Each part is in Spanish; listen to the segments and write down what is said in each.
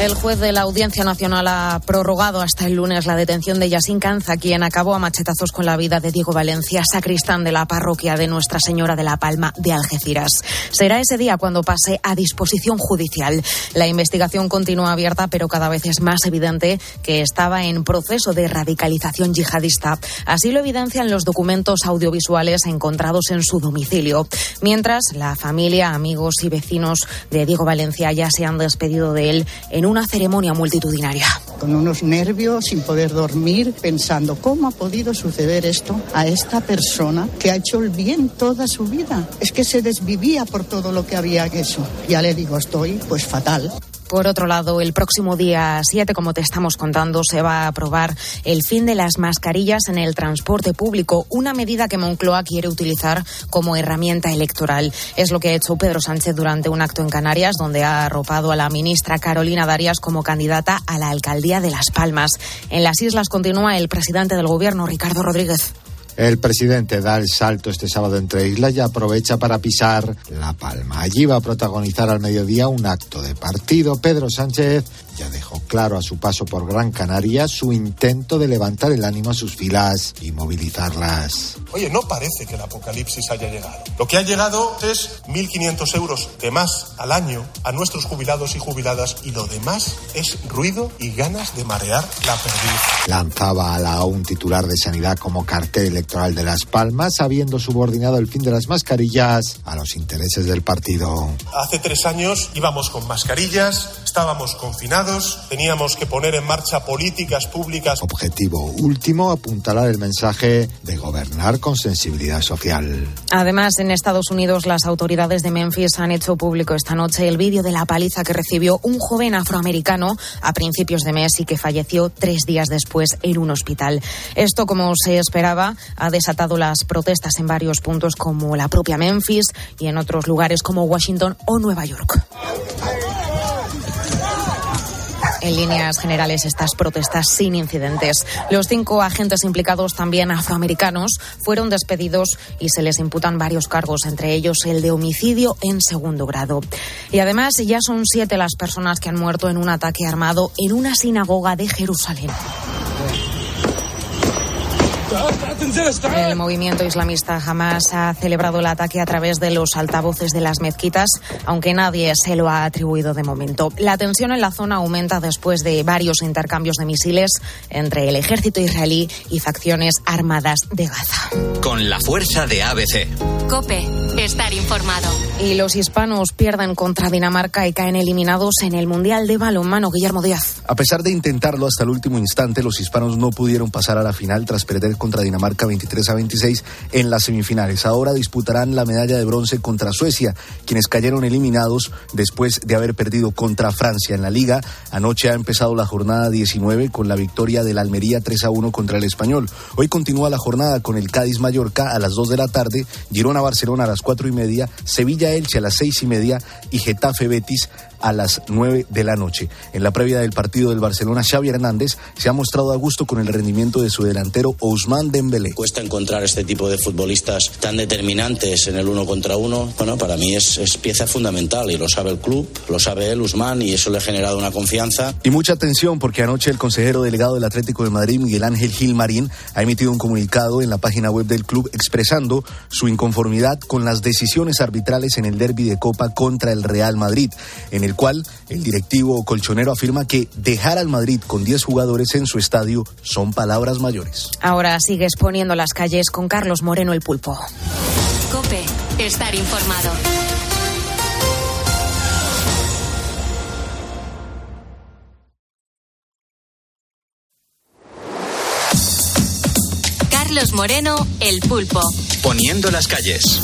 El juez de la Audiencia Nacional ha prorrogado hasta el lunes la detención de Yasin Canza, quien acabó a machetazos con la vida de Diego Valencia, sacristán de la parroquia de Nuestra Señora de la Palma de Algeciras. Será ese día cuando pase a disposición judicial. La investigación continúa abierta, pero cada vez es más evidente que estaba en proceso de radicalización yihadista. Así lo evidencian los documentos audiovisuales encontrados en su domicilio. Mientras, la familia, amigos y vecinos de Diego Valencia ya se han despedido de él en una ceremonia multitudinaria. Con unos nervios, sin poder dormir, pensando cómo ha podido suceder esto a esta persona que ha hecho el bien toda su vida. Es que se desvivía por todo lo que había hecho. Ya le digo, estoy pues fatal. Por otro lado, el próximo día 7, como te estamos contando, se va a aprobar el fin de las mascarillas en el transporte público, una medida que Moncloa quiere utilizar como herramienta electoral. Es lo que ha hecho Pedro Sánchez durante un acto en Canarias, donde ha arropado a la ministra Carolina Darias como candidata a la alcaldía de Las Palmas. En las islas continúa el presidente del gobierno, Ricardo Rodríguez. El presidente da el salto este sábado entre islas y aprovecha para pisar La Palma. Allí va a protagonizar al mediodía un acto de partido. Pedro Sánchez ya dejó claro a su paso por Gran Canaria su intento de levantar el ánimo a sus filas y movilizarlas. Oye, no parece que el apocalipsis haya llegado. Lo que ha llegado es 1.500 euros de más al año a nuestros jubilados y jubiladas y lo demás es ruido y ganas de marear la perdiz. Lanzaba a la un titular de Sanidad como cartel electoral de Las Palmas, habiendo subordinado el fin de las mascarillas a los intereses del partido. Hace tres años íbamos con mascarillas, estábamos confinados, teníamos que poner en marcha políticas públicas. Objetivo último, apuntalar el mensaje de gobernar con sensibilidad social. Además, en Estados Unidos, las autoridades de Memphis han hecho público esta noche el vídeo de la paliza que recibió un joven afroamericano a principios de mes y que falleció tres días después en un hospital. Esto, como se esperaba, ha desatado las protestas en varios puntos como la propia Memphis y en otros lugares como Washington o Nueva York. En líneas generales, estas protestas sin incidentes. Los cinco agentes implicados, también afroamericanos, fueron despedidos y se les imputan varios cargos, entre ellos el de homicidio en segundo grado. Y además, ya son siete las personas que han muerto en un ataque armado en una sinagoga de Jerusalén. El movimiento islamista jamás ha celebrado el ataque a través de los altavoces de las mezquitas, aunque nadie se lo ha atribuido de momento. La tensión en la zona aumenta después de varios intercambios de misiles entre el ejército israelí y facciones armadas de Gaza. Con la fuerza de ABC. Cope, estar informado. Y los hispanos pierden contra Dinamarca y caen eliminados en el Mundial de Balonmano. Guillermo Díaz. A pesar de intentarlo hasta el último instante, los hispanos no pudieron pasar a la final tras perder contra Dinamarca 23 a 26 en las semifinales. Ahora disputarán la medalla de bronce contra Suecia, quienes cayeron eliminados después de haber perdido contra Francia en la liga. Anoche ha empezado la jornada 19 con la victoria del Almería 3 a 1 contra el Español. Hoy continúa la jornada con el Cádiz Mallorca a las 2 de la tarde, Girona Barcelona a las 4 y media, Sevilla Elche a las 6 y media y Getafe Betis a las 9 de la noche. En la previa del partido del Barcelona, Xavi Hernández se ha mostrado a gusto con el rendimiento de su delantero Ousmane Dembélé. Cuesta encontrar este tipo de futbolistas tan determinantes en el uno contra uno. Bueno, para mí es, es pieza fundamental y lo sabe el club, lo sabe él, Ousmane, y eso le ha generado una confianza. Y mucha atención porque anoche el consejero delegado del Atlético de Madrid, Miguel Ángel Gilmarín, ha emitido un comunicado en la página web del club expresando su inconformidad con las decisiones arbitrales en el derby de Copa contra el Real Madrid, en el cual el directivo colchonero afirma que dejar al Madrid con 10 jugadores en su estadio son palabras mayores. Ahora sigue exponiendo las calles con Carlos Moreno el Pulpo. Cope, estar informado. Carlos Moreno, el pulpo. Poniendo las calles.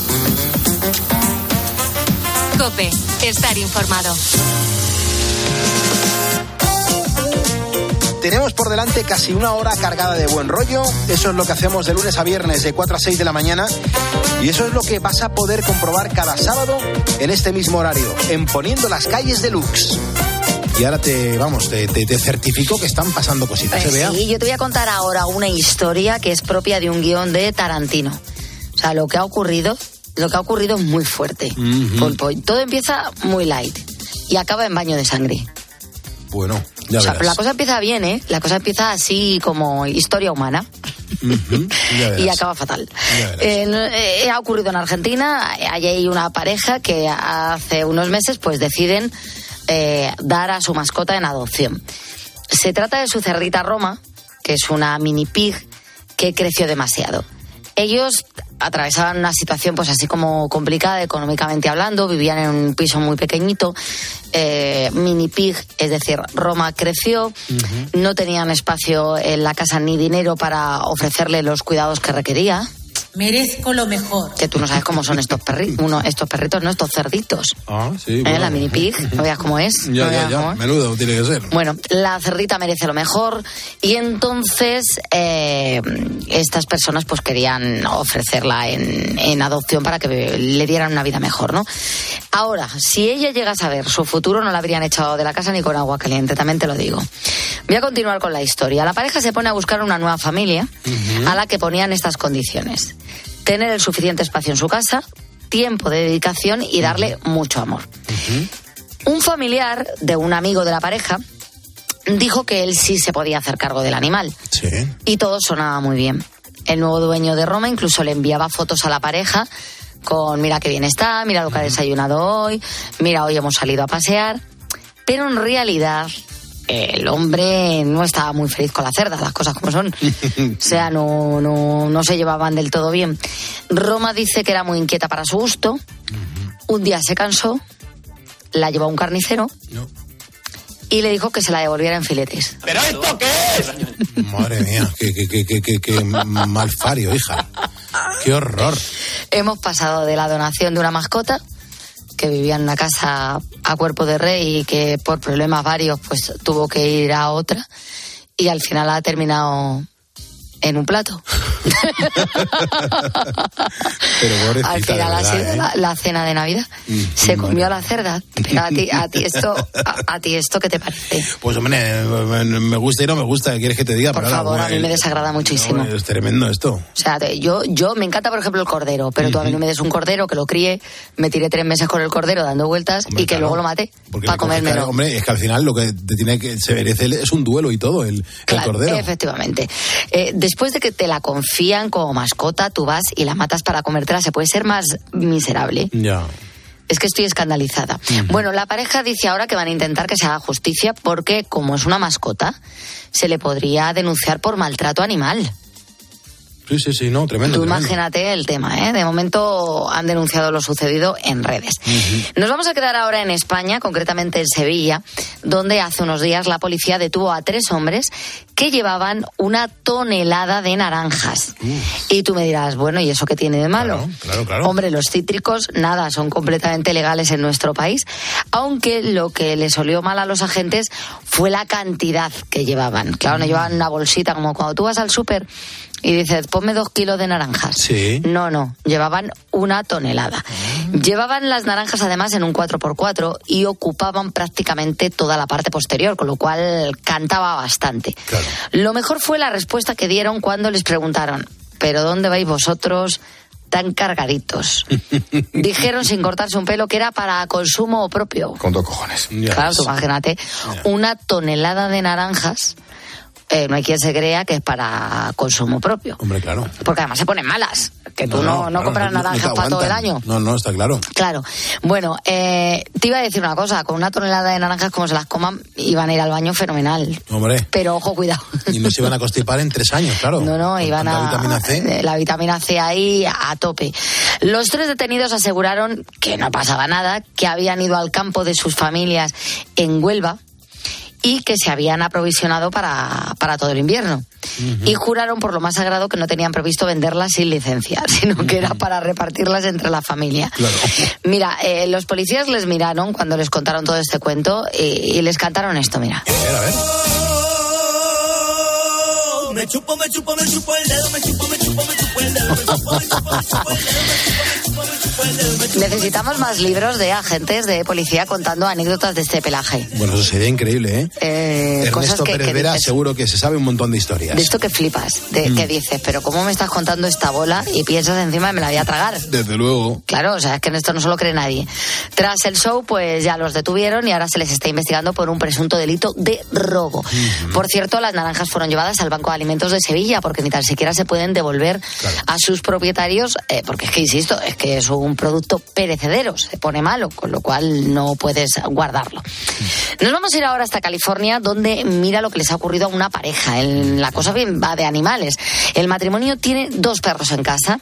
Cope, estar informado. Tenemos por delante casi una hora cargada de buen rollo. Eso es lo que hacemos de lunes a viernes de 4 a 6 de la mañana. Y eso es lo que vas a poder comprobar cada sábado en este mismo horario, en Poniendo las calles de Lux. Y ahora te, vamos, te, te, te certifico que están pasando cositas. Pues ¿se vea? sí, yo te voy a contar ahora una historia que es propia de un guion de Tarantino. O sea, lo que ha ocurrido, lo que ha ocurrido es muy fuerte. Pulpo. Todo empieza muy light y acaba en baño de sangre. Bueno, ya O sea, verás. la cosa empieza bien, ¿eh? La cosa empieza así como historia humana y acaba fatal. Eh, ha ocurrido en Argentina, hay ahí una pareja que hace unos meses pues deciden eh, dar a su mascota en adopción. Se trata de su cerdita Roma, que es una mini pig que creció demasiado. Ellos atravesaban una situación pues así como complicada económicamente hablando, vivían en un piso muy pequeñito, eh, mini pig, es decir, Roma creció, no tenían espacio en la casa ni dinero para ofrecerle los cuidados que requería. Merezco lo mejor. Que tú no sabes cómo son estos perritos, uno, estos perritos, no estos cerditos. Ah, sí. ¿eh? bueno. La mini pig, no veas cómo es. Ya, ya, ya. Menudo tiene que ser. Bueno, la cerdita merece lo mejor y entonces eh, estas personas pues querían ofrecerla en, en adopción para que le dieran una vida mejor, ¿no? Ahora, si ella llega a saber su futuro, no la habrían echado de la casa ni con agua caliente, también te lo digo. Voy a continuar con la historia. La pareja se pone a buscar una nueva familia a la que ponían estas condiciones. Tener el suficiente espacio en su casa, tiempo de dedicación y darle mucho amor. Un familiar de un amigo de la pareja dijo que él sí se podía hacer cargo del animal. Sí. Y todo sonaba muy bien. El nuevo dueño de Roma incluso le enviaba fotos a la pareja con mira qué bien está, mira lo que ha desayunado hoy, mira hoy hemos salido a pasear. Pero en realidad el hombre no estaba muy feliz con la cerda, las cosas como son. O sea, no, no, no se llevaban del todo bien. Roma dice que era muy inquieta para su gusto. Un día se cansó, la llevó a un carnicero y le dijo que se la devolviera en filetes. ¿Pero esto qué es? Madre mía, qué, qué, qué, qué, qué, qué malfario, hija. Qué horror. Hemos pasado de la donación de una mascota que vivía en una casa a cuerpo de rey y que por problemas varios pues tuvo que ir a otra. Y al final ha terminado en un plato. Pero pobrecita, al final ha sido ¿eh? la, la cena de Navidad. Se comió a la cerda. Pero a ti, a ti esto, a, a ti esto ¿qué te parece? Pues hombre, me me gusta y no me gusta, ¿qué quieres que te diga? Por Pero ahora, favor, a mí me desagrada muchísimo. no, es tremendo esto. O sea, yo, yo me encanta, por ejemplo, el cordero, pero tú a mí no me des un cordero que lo críe, me tiré tres meses con el cordero dando vueltas y que luego lo maté para comérmelo. cara- Hombre, es que al final lo que te tiene que se merece es un duelo y todo, el, el Claro, cordero. Efectivamente. Eh, después de que te la confían como mascota, tú vas y la matas para comértela, se puede ser más miserable. Ya. Es que estoy escandalizada. Bueno, la pareja dice ahora que van a intentar que se haga justicia porque, como es una mascota, se le podría denunciar por maltrato animal. Sí, sí, sí, no, tremendo. Tú tremendo. imagínate el tema, ¿eh? De momento han denunciado lo sucedido en redes. Nos vamos a quedar ahora en España, concretamente en Sevilla, donde hace unos días la policía detuvo a tres hombres que llevaban una tonelada de naranjas. Y tú me dirás, bueno, ¿y eso qué tiene de malo? Claro, claro. Hombre, los cítricos, nada, son completamente legales en nuestro país, aunque lo que les olió mal a los agentes fue la cantidad que llevaban. Claro, no llevaban una bolsita, como cuando tú vas al súper y dices, ponme dos kilos de naranjas. Sí. No, no, llevaban una tonelada. Llevaban las naranjas además en un 4x4 y ocupaban prácticamente toda la parte posterior, con lo cual cantaba bastante. Lo mejor fue la respuesta que dieron cuando les preguntaron, ¿pero dónde vais vosotros? tan cargaditos. Dijeron sin cortarse un pelo que era para consumo propio. Con dos cojones. Claro, tú imagínate, una tonelada de naranjas, eh, no hay quien se crea que es para consumo propio. Hombre, claro. Porque además se ponen malas, que tú no, no, claro, compras no- naranjas para todo el año. No, no, está claro. Claro. Bueno, eh, te iba a decir una cosa, con una tonelada de naranjas como se las coman, iban a ir al baño fenomenal. Hombre. Pero ojo, cuidado. Y no se iban a constipar en tres años, claro. No, no, iban a. vitamina C. La vitamina C ahí a tope. Los tres detenidos aseguraron que no pasaba nada, que habían ido al campo de sus familias en Huelva y que se habían aprovisionado para, para todo el invierno. Y juraron por lo más sagrado que no tenían previsto venderlas sin licencia, sino que era para repartirlas entre la familia. Mira, eh, los policías les miraron cuando les contaron todo este cuento y, y les cantaron esto, mira. Me chupo, me chupo, me chupo el dedo, me chupo, me chupo, me chupo el dedo, me chupo, me chupo, me chupo el dedo, me chupo, me chupo, me chupo Necesitamos más libros de agentes de policía contando anécdotas de este pelaje. Bueno, eso sería increíble, ¿eh? Eh, cosas Ernesto que, Pérez que Vera dices, seguro que se sabe un montón de historias. de esto que flipas, de, Mm. que dices, pero ¿cómo me estás contando esta bola y piensas encima que me la voy a tragar? Desde luego. Claro, o sea, es que en esto no se lo cree nadie. Tras el show, pues ya los detuvieron y ahora se les está investigando por un presunto delito de robo. Por cierto, las naranjas fueron llevadas al Banco de Alimentos de Sevilla porque ni tan siquiera se pueden devolver a sus propietarios, eh, porque es que, insisto, es que es un producto perecedero, se pone malo, con lo cual no puedes guardarlo. Nos vamos a ir ahora hasta California, donde mira lo que les ha ocurrido a una pareja. El- la cosa bien va de animales. El matrimonio tiene dos perros en casa,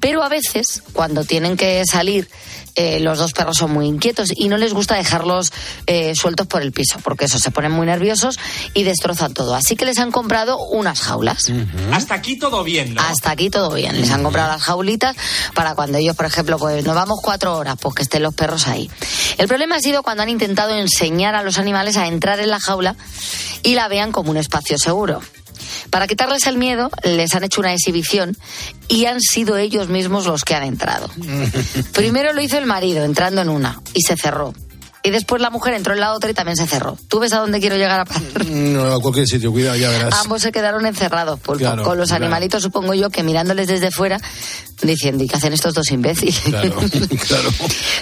pero a veces, cuando tienen que salir, eh, los dos perros son muy inquietos y no les gusta dejarlos eh, sueltos por el piso, porque eso se ponen muy nerviosos y destrozan todo. Así que les han comprado unas jaulas. Hasta aquí todo bien, ¿no? Hasta aquí todo bien. Les han comprado las jaulitas para cuando ellos, por ejemplo, pues nos vamos cuatro horas, pues que estén los perros ahí. El problema ha sido cuando han intentado enseñar a los animales a entrar en la jaula y la vean como un espacio seguro. Para quitarles el miedo, les han hecho una exhibición y han sido ellos mismos los que han entrado. Primero lo hizo el marido, entrando en una, y se cerró. Y después la mujer entró en la otra y también se cerró. ¿Tú ves a dónde quiero llegar a parar? No, a cualquier sitio, cuidado, ya verás. Ambos se quedaron encerrados, Claro, con los claro. animalitos, supongo yo, que mirándoles desde fuera, diciendo, ¿y qué hacen estos dos imbéciles? Claro, claro.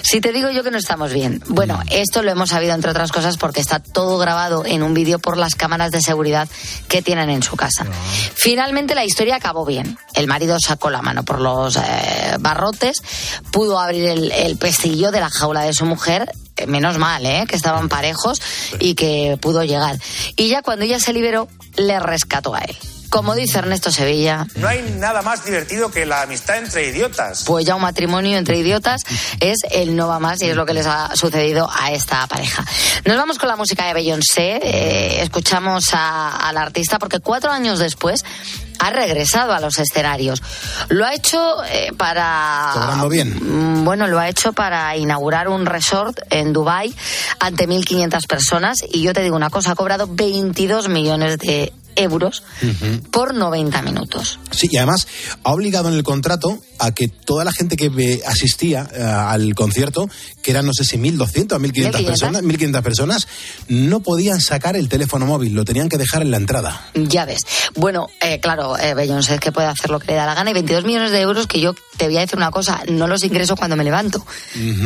Si te digo yo que no estamos bien. Bueno, esto lo hemos sabido, entre otras cosas, porque está todo grabado en un vídeo por las cámaras de seguridad que tienen en su casa. Finalmente la historia acabó bien. El marido sacó la mano por los eh, barrotes, pudo abrir el, el pestillo de la jaula de su mujer. Eh, Menos mal, ¿eh? que estaban parejos y que pudo llegar. Y ya cuando ella se liberó, le rescató a él. Como dice Ernesto Sevilla, No hay nada más divertido que la amistad entre idiotas. pues ya un matrimonio entre idiotas es el no va más y es lo que les ha sucedido a esta pareja. Nos vamos con la música de Beyoncé, eh, escuchamos a, al artista porque cuatro años después ha regresado a los escenarios. Lo ha hecho eh, para... Cobrando bien. Mm, Bueno, lo ha hecho para inaugurar un resort en Dubai ante 1.500 personas y yo te digo una cosa, ha cobrado 22 millones de euros por 90 minutos. Sí, y además ha obligado en el contrato a que toda la gente que asistía eh, al concierto, que eran no sé si 1.200 o 1.500 1.500. personas, 1.500 personas, no podían sacar el teléfono móvil, lo tenían que dejar en la entrada. Ya ves. Bueno, eh, claro, eh, Beyoncé es que puede hacer lo que le da la gana y 22 millones de euros que yo te voy a decir una cosa, no los ingreso cuando me levanto.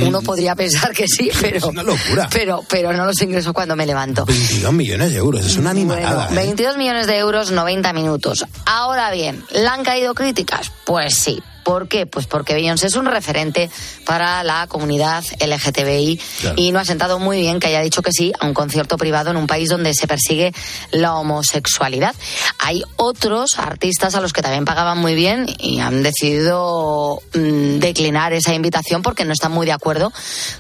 Uno podría pensar que sí, pero... Es una locura. Pero, pero no los ingreso cuando me levanto. 22 millones de euros, es una animalada. Bueno, ¿eh? 22 millones de euros, 90 minutos. Ahora bien, ¿le han caído críticas? Pues sí. ¿Por qué? Pues porque Beyoncé es un referente para la comunidad LGTBI Claro. y no ha sentado muy bien que haya dicho que sí a un concierto privado en un país donde se persigue la homosexualidad. Hay otros artistas a los que también pagaban muy bien y han decidido mm, declinar esa invitación porque no están muy de acuerdo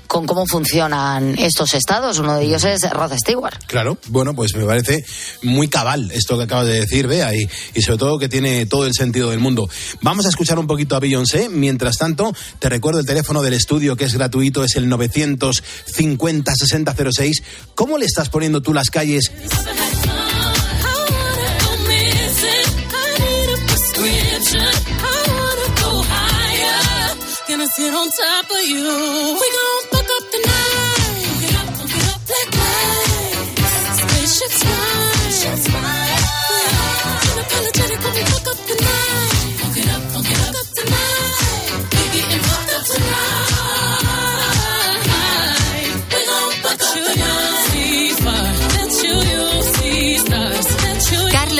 con cómo funcionan estos estados. Uno de ellos es Rod Stewart. Claro, bueno, pues me parece muy cabal esto que acabas de decir, Bea, y, y sobre todo que tiene todo el sentido del mundo. Vamos a escuchar un poquito a. Mientras tanto, te recuerdo el teléfono del estudio que es gratuito, es el 950-6006. ¿Cómo le estás poniendo tú las calles?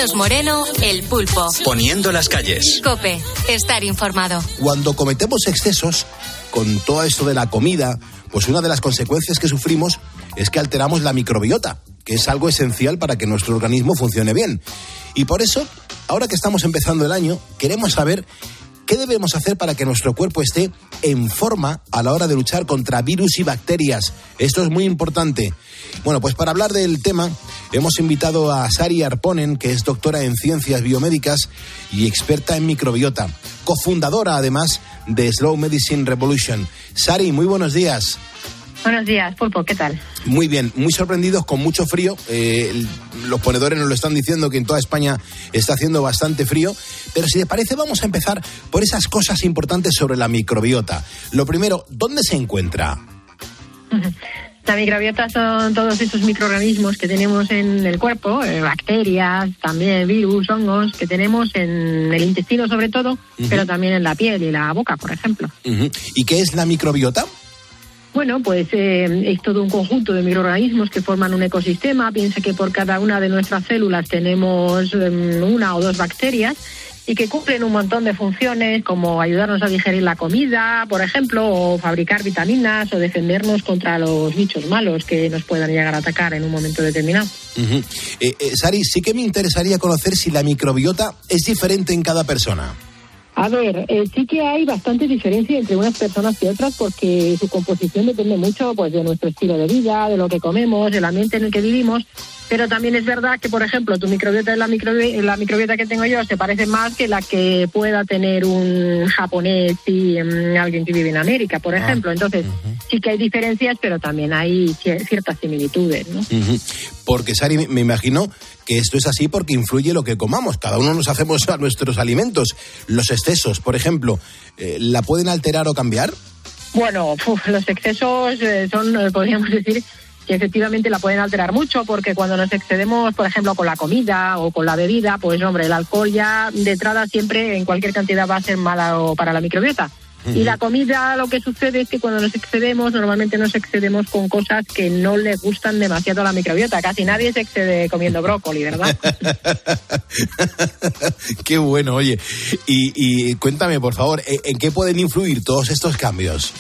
Carlos Moreno, El Pulpo. Poniendo las calles. Cope, estar informado. Cuando cometemos excesos con todo esto de la comida, pues una de las consecuencias que sufrimos es que alteramos la microbiota, que es algo esencial para que nuestro organismo funcione bien. Y por eso, ahora que estamos empezando el año, queremos saber qué debemos hacer para que nuestro cuerpo esté en forma a la hora de luchar contra virus y bacterias. Esto es muy importante. Bueno, pues para hablar del tema, hemos invitado a Sari Arponen, que es doctora en ciencias biomédicas y experta en microbiota, cofundadora además de Slow Medicine Revolution. Sari, muy buenos días. Buenos días, Pulpo, ¿qué tal? Muy bien, muy sorprendidos, con mucho frío. Eh, los ponedores nos lo están diciendo que en toda España está haciendo bastante frío. Pero si te parece, vamos a empezar por esas cosas importantes sobre la microbiota. Lo primero, ¿dónde se encuentra? La microbiota son todos esos microorganismos que tenemos en el cuerpo, eh, bacterias, también virus, hongos, que tenemos en el intestino sobre todo, pero también en la piel y la boca, por ejemplo. ¿Y qué es la microbiota? Bueno, pues eh, es todo un conjunto de microorganismos que forman un ecosistema. Piensa que por cada una de nuestras células tenemos em, una o dos bacterias y que cumplen un montón de funciones como ayudarnos a digerir la comida, por ejemplo, o fabricar vitaminas o defendernos contra los bichos malos que nos puedan llegar a atacar en un momento determinado. Eh, eh, Sari, sí que me interesaría conocer si la microbiota es diferente en cada persona. A ver, eh, sí que hay bastante diferencia entre unas personas y otras porque su composición depende mucho pues de nuestro estilo de vida, de lo que comemos, del ambiente en el que vivimos. Pero también es verdad que, por ejemplo, tu microbiota y la, microbi- la microbiota que tengo yo se parece más que la que pueda tener un japonés y mm, alguien que vive en América, por ejemplo. Entonces, sí que hay diferencias, pero también hay cier- ciertas similitudes, ¿no? Porque, Sari, me imagino que esto es así porque influye lo que comamos. Cada uno nos hacemos a nuestros alimentos. Los excesos, por ejemplo, eh, ¿la pueden alterar o cambiar? Bueno, uf, los excesos eh, son, eh, podríamos decir, que efectivamente la pueden alterar mucho, porque cuando nos excedemos, por ejemplo, con la comida o con la bebida, pues hombre, el alcohol ya de entrada siempre en cualquier cantidad va a ser malo para la microbiota. Y la comida, lo que sucede es que cuando nos excedemos, normalmente nos excedemos con cosas que no le gustan demasiado a la microbiota. Casi nadie se excede comiendo brócoli, ¿verdad? Qué bueno, oye. Y, y cuéntame, por favor, ¿en qué pueden influir todos estos cambios?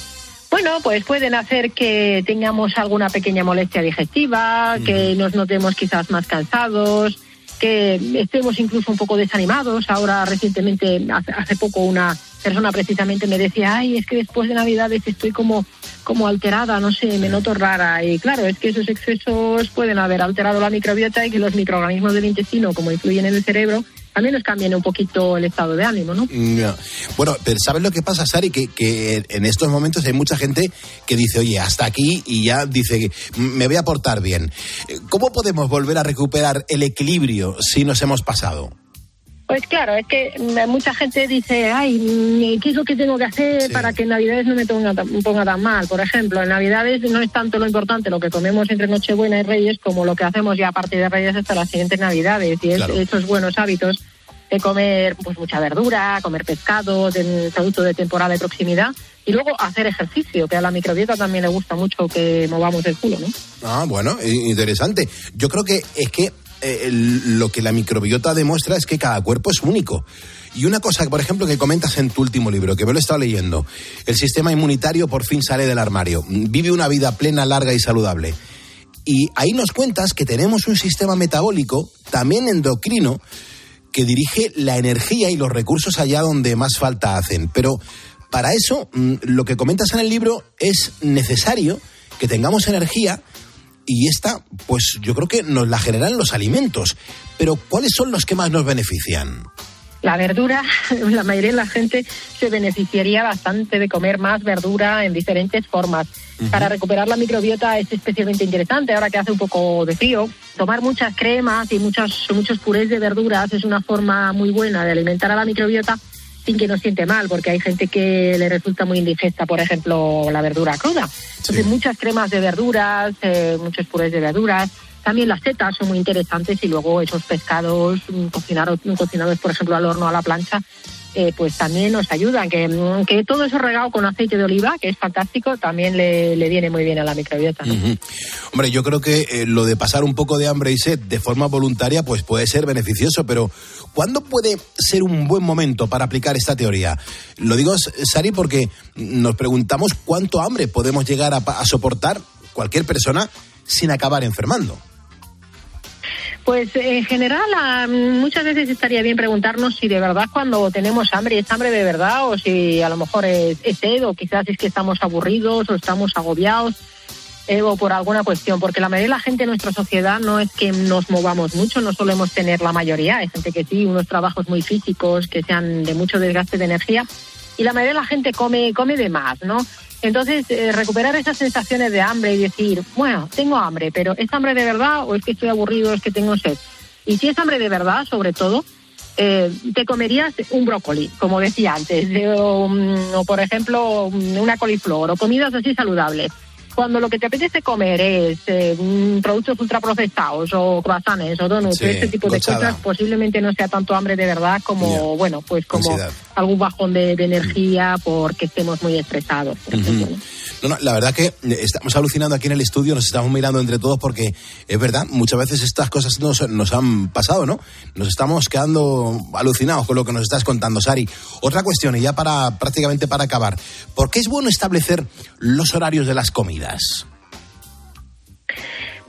Bueno, pues pueden hacer que tengamos alguna pequeña molestia digestiva, que nos notemos quizás más cansados, que estemos incluso un poco desanimados. Ahora recientemente, hace poco, una persona precisamente me decía, ay, es que después de Navidades estoy como, como alterada, no sé, me noto rara. Y claro, es que esos excesos pueden haber alterado la microbiota y que los microorganismos del intestino, como influyen en el cerebro, también nos cambien un poquito el estado de ánimo, ¿no? No. Bueno, pero ¿sabes lo que pasa, Sari? Que, que en estos momentos hay mucha gente que dice, oye, hasta aquí y ya dice, me voy a portar bien. ¿Cómo podemos volver a recuperar el equilibrio si nos hemos pasado? Pues claro, es que mucha gente dice, ay, ¿qué es lo que tengo que hacer para que en Navidades no me ponga, tan- me ponga tan mal? Por ejemplo, en Navidades no es tanto lo importante lo que comemos entre Nochebuena y Reyes como lo que hacemos ya a partir de Reyes hasta las siguientes Navidades. Y es Claro. esos buenos hábitos de comer pues mucha verdura, comer pescado, de producto de temporada y proximidad. Y luego hacer ejercicio, que a la microbiota también le gusta mucho que movamos el culo, ¿no? Ah, bueno, interesante. Yo creo que es que eh, lo que la microbiota demuestra es que cada cuerpo es único. Y una cosa, por ejemplo, que comentas en tu último libro, que me lo he estado leyendo, el sistema inmunitario por fin sale del armario, vive una vida plena, larga y saludable. Y ahí nos cuentas que tenemos un sistema metabólico, también endocrino, que dirige la energía y los recursos allá donde más falta hacen. Pero para eso, mm, lo que comentas en el libro es necesario que tengamos energía y esta, pues yo creo que nos la generan los alimentos. Pero ¿cuáles son los que más nos benefician? La verdura, la mayoría de la gente se beneficiaría bastante de comer más verdura en diferentes formas. Para recuperar la microbiota es especialmente interesante ahora que hace un poco de frío. Tomar muchas cremas y muchas, muchos purés de verduras es una forma muy buena de alimentar a la microbiota sin que nos siente mal, porque hay gente que le resulta muy indigesta, por ejemplo, la verdura cruda. Entonces, muchas cremas de verduras, eh, muchos purés de verduras. También las setas son muy interesantes y luego esos pescados mm, cocinados, cocinados por ejemplo, al horno, a la plancha, eh, pues también nos ayudan. Que, mm, que todo eso regado con aceite de oliva, que es fantástico, también le, le viene muy bien a la microbiota. Hombre, yo creo que eh, lo de pasar un poco de hambre y sed de forma voluntaria, pues puede ser beneficioso, pero ¿cuándo puede ser un buen momento para aplicar esta teoría? Lo digo, Sari, porque nos preguntamos cuánto hambre podemos llegar a soportar cualquier persona sin acabar enfermando. Pues en general muchas veces estaría bien preguntarnos si de verdad cuando tenemos hambre es hambre de verdad o si a lo mejor es, es sed o quizás es que estamos aburridos o estamos agobiados eh, o por alguna cuestión, porque la mayoría de la gente en nuestra sociedad no es que nos movamos mucho, no solemos tener la mayoría, hay gente que sí, unos trabajos muy físicos que sean de mucho desgaste de energía, y la mayoría de la gente come, come de más, ¿no? Entonces, eh, recuperar esas sensaciones de hambre y decir, bueno, tengo hambre, pero ¿es hambre de verdad o es que estoy aburrido o es que tengo sed? Y si es hambre de verdad, sobre todo, eh, te comerías un brócoli, como decía antes, de- o, por ejemplo una coliflor, o comidas así saludables. Cuando lo que te apetece comer es eh, mm, productos ultraprocesados o croissants o donuts, Sí, este tipo de cosas, posiblemente no sea tanto hambre de verdad como, bueno, pues como Ansiedad. algún bajón de, de energía porque estemos muy estresados. por ejemplo, ¿no? No, no, la verdad que eh, estamos alucinando aquí en el estudio, nos estamos mirando entre todos porque es verdad, muchas veces estas cosas nos, nos han pasado, ¿no? Nos estamos quedando alucinados con lo que nos estás contando, Sari. Otra cuestión, y ya para prácticamente para acabar, ¿por qué es bueno establecer los horarios de las comidas?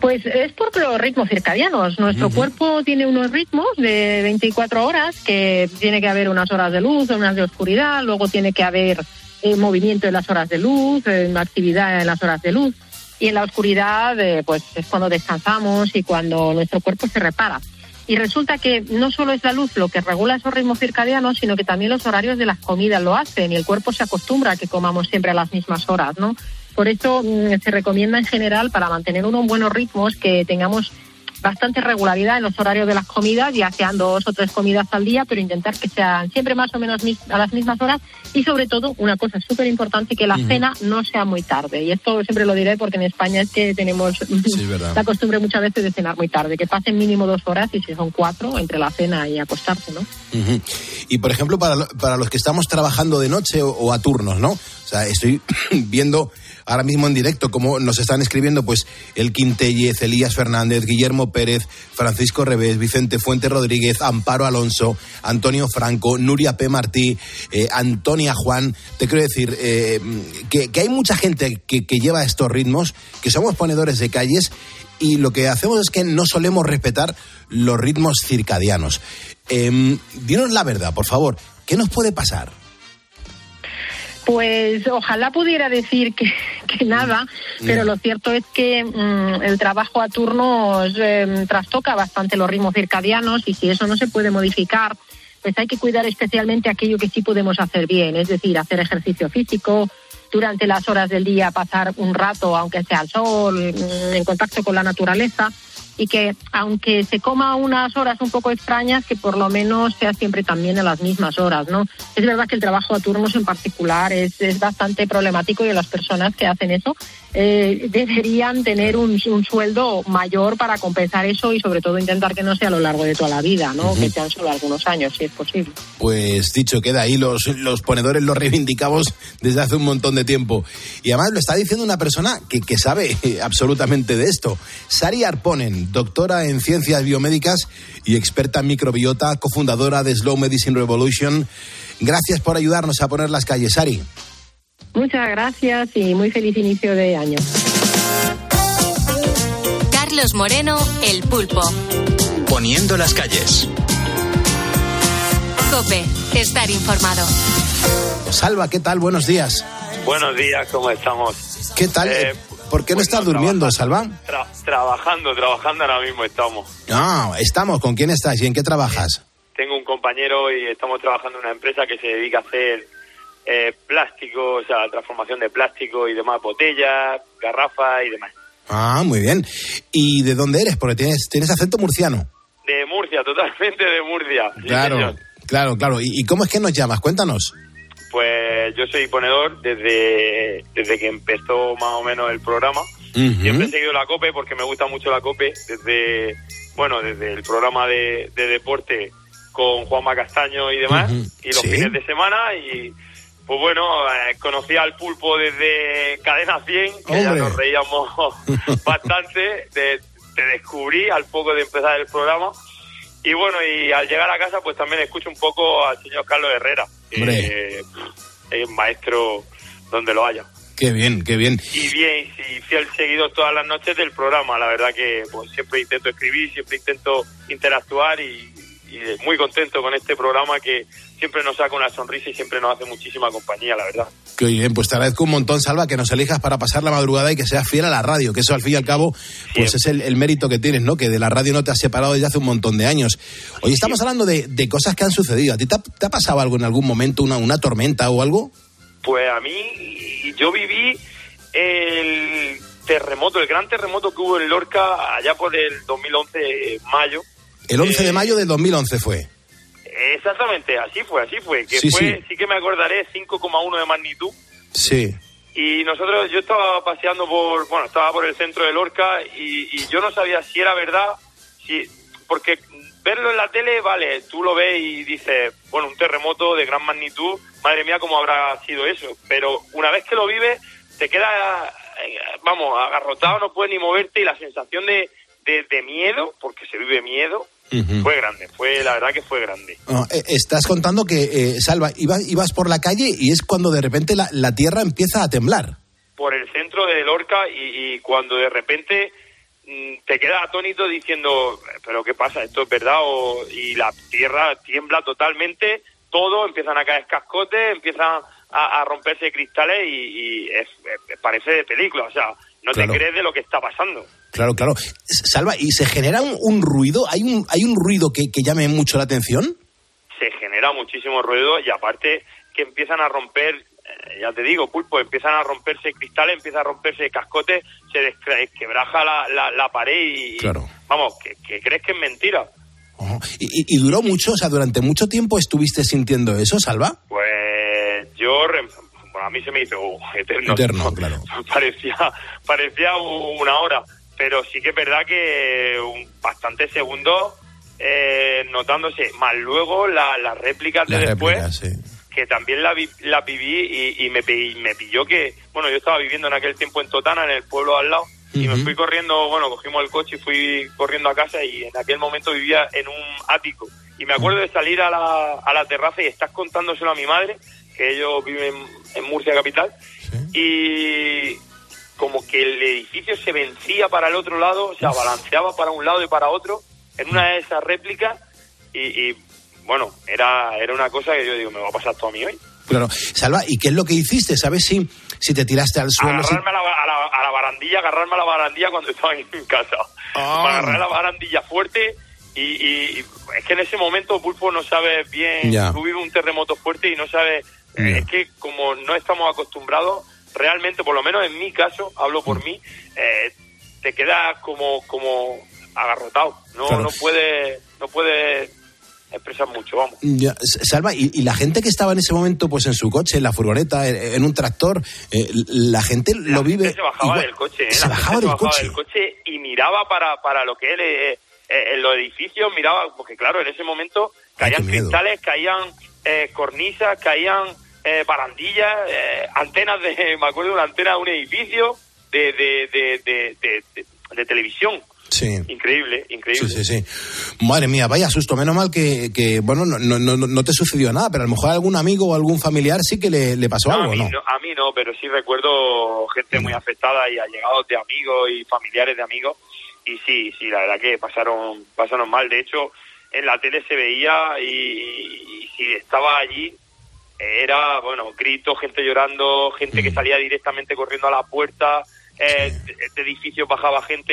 Pues es por los ritmos circadianos. Nuestro cuerpo tiene unos ritmos de 24 horas, que tiene que haber unas horas de luz, unas de oscuridad, luego tiene que haber eh, movimiento en las horas de luz, eh, actividad en las horas de luz. Y en la oscuridad, eh, pues es cuando descansamos y cuando nuestro cuerpo se repara. Y resulta que no solo es la luz lo que regula esos ritmos circadianos, sino que también los horarios de las comidas lo hacen y el cuerpo se acostumbra a que comamos siempre a las mismas horas, ¿no? Por eso mm, se recomienda en general para mantener unos buenos ritmos que tengamos bastante regularidad en los horarios de las comidas, ya sean dos o tres comidas al día, pero intentar que sean siempre más o menos a las mismas horas y sobre todo una cosa súper importante que la cena no sea muy tarde. Y esto siempre lo diré porque en España es que tenemos la costumbre muchas veces de cenar muy tarde, que pasen mínimo dos horas y si son cuatro entre la cena y acostarse, ¿no? Y por ejemplo, para, lo- para los que estamos trabajando de noche o, o a turnos, ¿no? O sea, estoy viendo ahora mismo en directo cómo nos están escribiendo pues el Quintellez, Elías Fernández, Guillermo Pérez, Francisco Revés, Vicente Fuente Rodríguez, Amparo Alonso, Antonio Franco, Nuria P. Martí, eh, Antonia Juan. Te quiero decir eh, que, hay mucha gente que, lleva estos ritmos, que somos ponedores de calles y lo que hacemos es que no solemos respetar los ritmos circadianos. Em, dinos la verdad, por favor, ¿qué nos puede pasar? Pues ojalá pudiera decir que, que nada, pero lo cierto es que mm, el trabajo a turnos eh, trastoca bastante los ritmos circadianos y si eso no se puede modificar, pues hay que cuidar especialmente aquello que sí podemos hacer bien, es decir, hacer ejercicio físico, durante las horas del día pasar un rato, aunque sea al sol, mm, en contacto con la naturaleza y que aunque se coma unas horas un poco extrañas, que por lo menos sea siempre también a las mismas horas, ¿no? Es verdad que el trabajo a turnos en particular es, es bastante problemático y las personas que hacen eso eh, deberían tener un, un sueldo mayor para compensar eso y sobre todo intentar que no sea a lo largo de toda la vida, ¿no? Que sean solo algunos años, si es posible. Pues dicho queda ahí, los, los ponedores los reivindicamos desde hace un montón de tiempo. Y además lo está diciendo una persona que, que sabe absolutamente de esto. Sari Arponen, doctora en ciencias biomédicas y experta en microbiota, cofundadora de Slow Medicine Revolution. Gracias por ayudarnos a poner las calles, Sari. Muchas gracias y muy feliz inicio de año. Carlos Moreno, El Pulpo. Poniendo las calles. Cope, estar informado. Salva, ¿qué tal? Buenos días. Buenos días, ¿cómo estamos? ¿Qué tal? Eh, ¿Por qué no estás durmiendo, Salva? Tra- trabajando, trabajando ahora mismo estamos. No, estamos. ¿Con quién estás y en qué trabajas? Tengo un compañero y estamos trabajando en una empresa que se dedica a hacer eh, plástico, o sea, transformación de plástico y demás, botellas, garrafas y demás. Ah, muy bien. ¿Y de dónde eres? Porque tienes, tienes acento murciano. De Murcia, totalmente de Murcia. Claro, claro, claro. ¿Y, y cómo es que nos llamas? Cuéntanos. Pues yo soy ponedor desde, desde que empezó más o menos el programa. Ujú. Siempre he seguido la COPE porque me gusta mucho la COPE desde, bueno, desde el programa de, de deporte con Juanma Castaño y demás, y los Sí. fines de semana y pues bueno, eh, conocí al pulpo desde Cadena 100, que ya nos reíamos bastante, te, te descubrí al poco de empezar el programa y bueno, y al llegar a casa pues también escucho un poco al señor Carlos Herrera, que es maestro donde lo haya. Qué bien, qué bien. Y bien, y fiel seguidor todas las noches del programa. La verdad que pues siempre intento escribir, siempre intento interactuar y, y muy contento con este programa que siempre nos saca una sonrisa y siempre nos hace muchísima compañía, la verdad. Que bien, pues te agradezco un montón, Salva, que nos elijas para pasar la madrugada y que seas fiel a la radio, que eso al fin y al cabo, pues es el, el mérito que tienes, ¿no? Que de la radio no te has separado desde hace un montón de años. Hoy estamos hablando de, de cosas que han sucedido. ¿A ti te ha, te ha pasado algo en algún momento, una, una tormenta o algo? Pues a mí, yo viví el terremoto, el gran terremoto que hubo en Lorca allá por el 2011, eh, mayo. El 11 de mayo del 2011 fue. Exactamente, así fue, así fue. Que Sí, fue, sí. sí que me acordaré, 5,1 de magnitud. Sí. Y nosotros, yo estaba paseando por, bueno, estaba por el centro de Lorca y, y yo no sabía si era verdad, si, porque verlo en la tele, vale, tú lo ves y dices, bueno, un terremoto de gran magnitud, madre mía, cómo habrá sido eso. Pero una vez que lo vives, te queda, eh, vamos, agarrotado, no puedes ni moverte y la sensación de, de, de miedo, porque se vive miedo, Fue grande, fue, la verdad que fue grande. Eh, estás contando que, eh, Salva, ibas, ibas por la calle y es cuando de repente la, la tierra empieza a temblar. por el centro de Lorca y, y cuando de repente mm, te quedas atónito diciendo, pero ¿qué pasa? ¿Esto es verdad? O, y la tierra tiembla totalmente, todo, empiezan a caer cascotes, empiezan a, a romperse cristales y, y es- es- parece de película, o sea, no Claro. te crees de lo que está pasando. Claro, claro. Salva, ¿y se genera un, un ruido? ¿Hay un, ¿Hay un ruido que, que llame mucho la atención? se genera muchísimo ruido y aparte que empiezan a romper, eh, ya te digo, pulpo, empiezan a romperse cristales, empieza a romperse cascotes, se desquebraja la, la, la pared y, Claro. vamos, que, que crees que es mentira. ¿Y, y- y duró mucho? O sea, ¿durante mucho tiempo estuviste sintiendo eso, Salva? Pues yo, re- bueno, a mí se me hizo uh, eterno. Eterno, claro. parecía, parecía una hora, pero sí que es verdad que un, bastantes segundos eh, notándose, más luego la- las réplicas de después. sí. que también la, vi- la viví y, y me, pi- me pilló que, bueno, yo estaba viviendo en aquel tiempo en Totana, en el pueblo al lado, y me fui corriendo, bueno, cogimos el coche y fui corriendo a casa y en aquel momento vivía en un ático. Y me acuerdo de salir a la, a la terraza y estás contándoselo a mi madre, que ellos viven en Murcia capital, y como que el edificio se vencía para el otro lado, se balanceaba para un lado y para otro, en una de esas réplicas, y, y, bueno, era, era una cosa que yo digo, me va a pasar todo a mí hoy. Claro. Salva, ¿y qué es lo que hiciste? ¿Sabes si, si te tiraste al suelo? si- agarrarme a la, a, la, a la barandilla, agarrarme a la barandilla cuando estaba en casa. Ah. Me agarré a la barandilla fuerte y, y- y es que en ese momento Pulpo no sabes bien, tú vives un terremoto fuerte y no sabes, eh, Ya. es que como no estamos acostumbrados, realmente, por lo menos en mi caso, hablo por mí, eh, te quedas como, como agarrotado, no, Claro. no puedes, no puedes expresar mucho, vamos. Ya, Salva, y, y la gente que estaba en ese momento pues en su coche, en la furgoneta, en, en un tractor, eh, la gente lo vive... gente se bajaba igual. del coche, ¿eh? Se La bajaba gente del coche. del coche y miraba para, para lo que él, eh, eh, en los edificios, miraba, porque claro, en ese momento caían cristales, caían eh, cornisas, caían eh, barandillas, eh, antenas de, me acuerdo de una antena de un edificio de, de, de, de, de- de- de televisión. Sí. Increíble, increíble. Sí, sí, sí. Madre mía, vaya susto. Menos mal que, que, bueno, no, no, no, no te sucedió nada, pero a lo mejor a algún amigo o algún familiar sí que le, le pasó No, a, algo, mí ¿no? a mí no, pero sí recuerdo gente muy afectada y allegados de amigos y familiares de amigos. Y sí, sí, la verdad que pasaron, pasaron mal. De hecho, en la tele se veía y, y si estaba allí era, bueno, gritos, gente llorando, gente que salía directamente corriendo a la puerta. Eh, de, de edificios bajaba gente,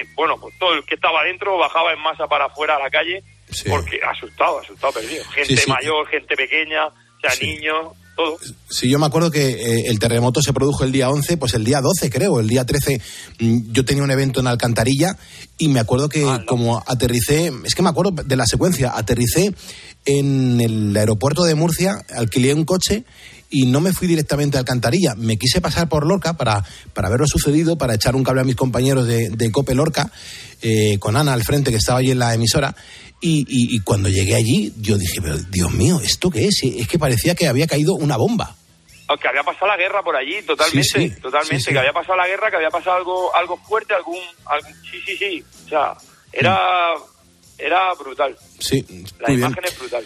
eh, bueno, pues todo el que estaba adentro bajaba en masa para afuera a la calle porque asustado, asustado, perdido. Gente Sí, sí. mayor, gente pequeña, o sea, niños, todo. Sí, yo me acuerdo que eh, el terremoto se produjo el día 11, pues el día 12 creo, el día 13 mm, yo tenía un evento en Alcantarilla y me acuerdo que como aterricé, es que me acuerdo de la secuencia, aterricé en el aeropuerto de Murcia, alquilé un coche y no me fui directamente a Alcantarilla, me quise pasar por Lorca para, para ver lo sucedido, para echar un cable a mis compañeros de, de Cope Lorca, eh, con Ana al frente que estaba allí en la emisora. Y, y- y cuando llegué allí, yo dije, pero Dios mío, ¿esto qué es? Es que parecía que había caído una bomba. Aunque había pasado la guerra por allí, totalmente, Sí, sí, totalmente, sí, que había pasado la guerra, que había pasado algo, algo fuerte, algún, algún- sí, sí, sí, o sea, era, era brutal, Sí, la bien. imagen es brutal.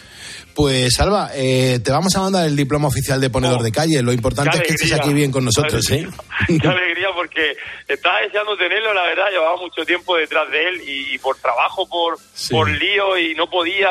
Pues Salva, eh, te vamos a mandar el diploma oficial de ponedor de calle. Lo importante Oh, qué es que estés alegría. aquí bien con nosotros, ¿eh? Qué alegría, porque estaba deseando tenerlo, la verdad, llevaba mucho tiempo detrás de él y, y por trabajo, por, por lío y no podía,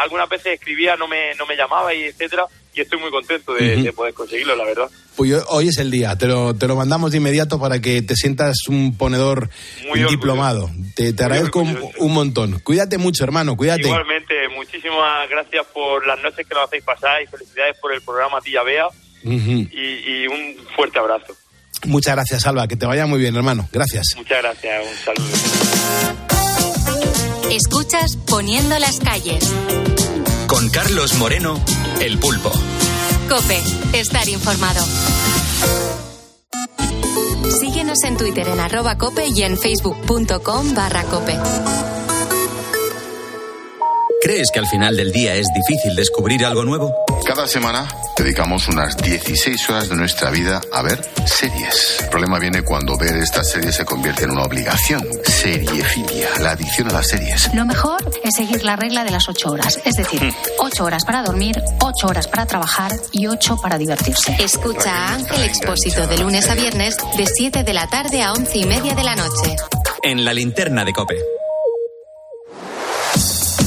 algunas veces escribía, no me, no me llamaba y etcétera y estoy muy contento de, poder conseguirlo, la verdad. Pues hoy- hoy es el día, te lo, te lo mandamos de inmediato para que te sientas un ponedor Muy diplomado. Te, te agradezco un, un montón. Cuídate mucho, hermano, cuídate. Igualmente, muchísimas gracias por las noches que nos hacéis pasar y felicidades por el programa Tía Bea y, y un fuerte abrazo. Muchas gracias, Alba, que te vaya muy bien, hermano. Gracias. Muchas gracias, un saludo. Escuchas Poniendo las calles. Con Carlos Moreno, El Pulpo. Cope, estar informado. Síguenos en Twitter en arroba cope y en facebook.com barra cope. ¿Crees que al final del día es difícil descubrir algo nuevo? Cada semana dedicamos unas 16 horas de nuestra vida a ver series. El problema viene cuando ver estas series se convierte en una obligación. Seriefilia, la adicción a las series. Lo mejor es seguir la regla de las ocho horas, es decir, ocho horas para dormir, ocho horas para trabajar y ocho para divertirse. Escucha a Ángel Expósito de lunes a viernes de 7 de la tarde a 11 y media de la noche. En la linterna de Cope.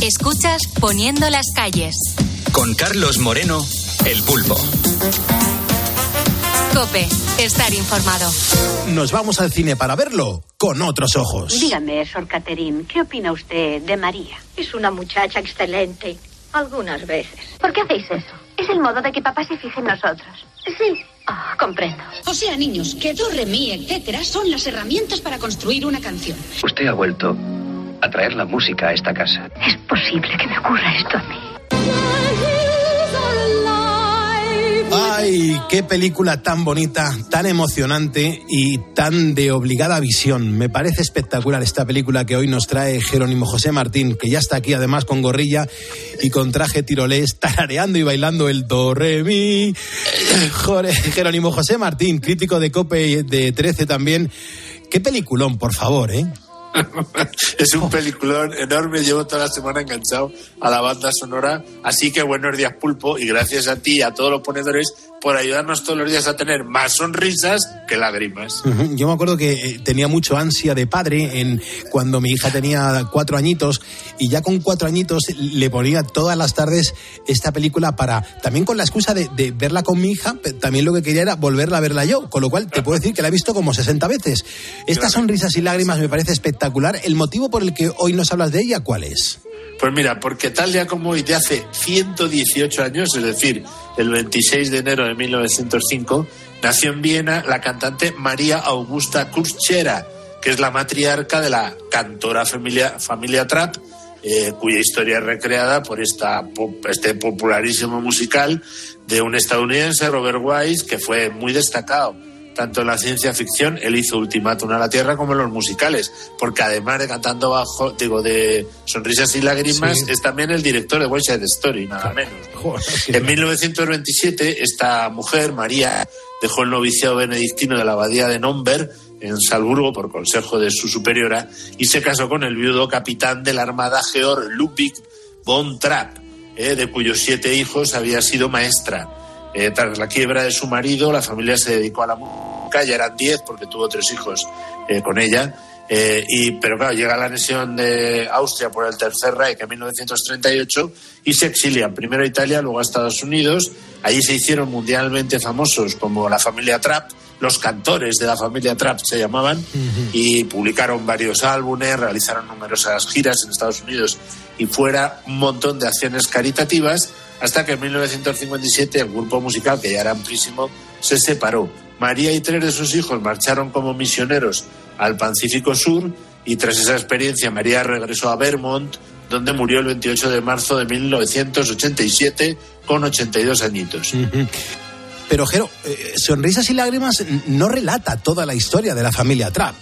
Escuchas Poniendo las calles. Con Carlos Moreno, El Pulpo. Cope, estar informado. Nos vamos al cine para verlo con otros ojos. Dígame, Sor Caterín, ¿qué opina usted de María? Es una muchacha excelente. Algunas veces. ¿Por qué hacéis eso? Es el modo de que papá se fije en nosotros. Sí. Ah, comprendo. O sea, niños, que do, re, mi, etcétera, son las herramientas para construir una canción. Usted ha vuelto a traer la música a esta casa. Es posible que me ocurra esto a mí. Ay, qué película tan bonita, tan emocionante y tan de obligada visión. Me parece espectacular esta película que hoy nos trae Jerónimo José Martín, que ya está aquí además con gorrilla y con traje tirolés, tarareando y bailando el do, re, mi. Jerónimo José Martín, crítico de Cope de 13 también. Qué peliculón, por favor, ¿eh? es un peliculón enorme, llevo toda la semana enganchado a la banda sonora, así que buenos días Pulpo y gracias a ti y a todos los ponedores por ayudarnos todos los días a tener más sonrisas que lágrimas. Yo me acuerdo que eh, tenía mucho ansia de padre en cuando mi hija tenía cuatro añitos y ya con cuatro añitos le ponía todas las tardes esta película para también con la excusa de, de verla con mi hija, también lo que quería era volverla a verla yo, con lo cual te puedo decir que la he visto como 60 veces. Estas sonrisas y lágrimas me parece espectacular. El motivo por el que hoy nos hablas de ella, ¿cuál es? Pues mira, porque tal día como hoy de hace 118 años, es decir, el 26 de enero de 1905, nació en Viena la cantante María Augusta Kurchera, que es la matriarca de la cantora familia, familia Trapp, eh, cuya historia es recreada por esta, este popularísimo musical de un estadounidense, Robert Wise, que fue muy destacado tanto en la ciencia ficción, él hizo Ultimátum a la Tierra, como en los musicales, porque además de cantando bajo, digo, de Sonrisas y Lágrimas, Sí. es también el director de West Side Story, nada menos. En 1927, esta mujer, María, dejó el noviciado benedictino de la abadía de Nomberg, en Salzburgo, por consejo de su superiora, y se casó con el viudo capitán de la Armada Georg Ludwig von Trapp, eh, de cuyos siete hijos había sido maestra. Eh, tras la quiebra de su marido, la familia se dedicó a la música, ya eran diez porque tuvo tres hijos eh, con ella. Eh, y, pero claro, llega la anexión de Austria por el Tercer Reich en 1938 y se exilian primero a Italia, luego a Estados Unidos. Allí se hicieron mundialmente famosos como la familia Trapp, los cantores de la familia Trapp se llamaban, y publicaron varios álbumes, realizaron numerosas giras en Estados Unidos y fuera, un montón de acciones caritativas, hasta que en 1957 el grupo musical, que ya era amplísimo, se separó. María y tres de sus hijos marcharon como misioneros al Pacífico Sur y tras esa experiencia María regresó a Vermont, donde murió el 28 de marzo de 1987 con 82 añitos. Pero, Jero, eh, Sonrisas y Lágrimas no relata toda la historia de la familia Trapp.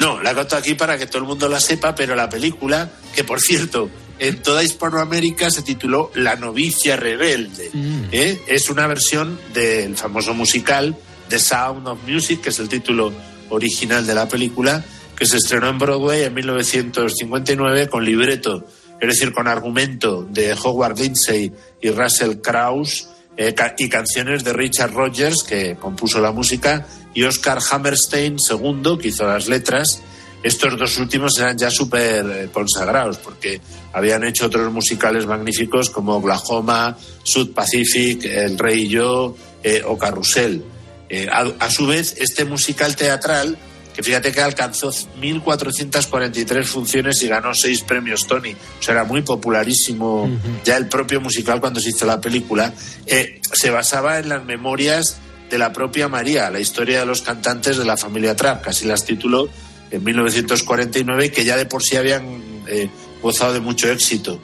No, la conto aquí para que todo el mundo la sepa, pero la película, que por cierto, en toda Hispanoamérica se tituló La novicia rebelde, ¿eh? es una versión del famoso musical The Sound of Music, que es el título original de la película, que se estrenó en Broadway en 1959 con libreto, es decir, con argumento de Howard Lindsay y Russell Krauss, eh, y canciones de Richard Rogers, que compuso la música, y Oscar Hammerstein II, que hizo las letras. Estos dos últimos eran ya súper eh, consagrados, porque habían hecho otros musicales magníficos como Oklahoma, Sud Pacific, El Rey y Yo eh, o Carrusel. Eh, a, a su vez, este musical teatral, que fíjate que alcanzó 1.443 funciones y ganó seis premios Tony, o sea, era muy popularísimo ya el propio musical cuando se hizo la película, eh, se basaba en las memorias de la propia María, la historia de los cantantes de la familia Trapp, casi las tituló en 1949, que ya de por sí habían eh, gozado de mucho éxito.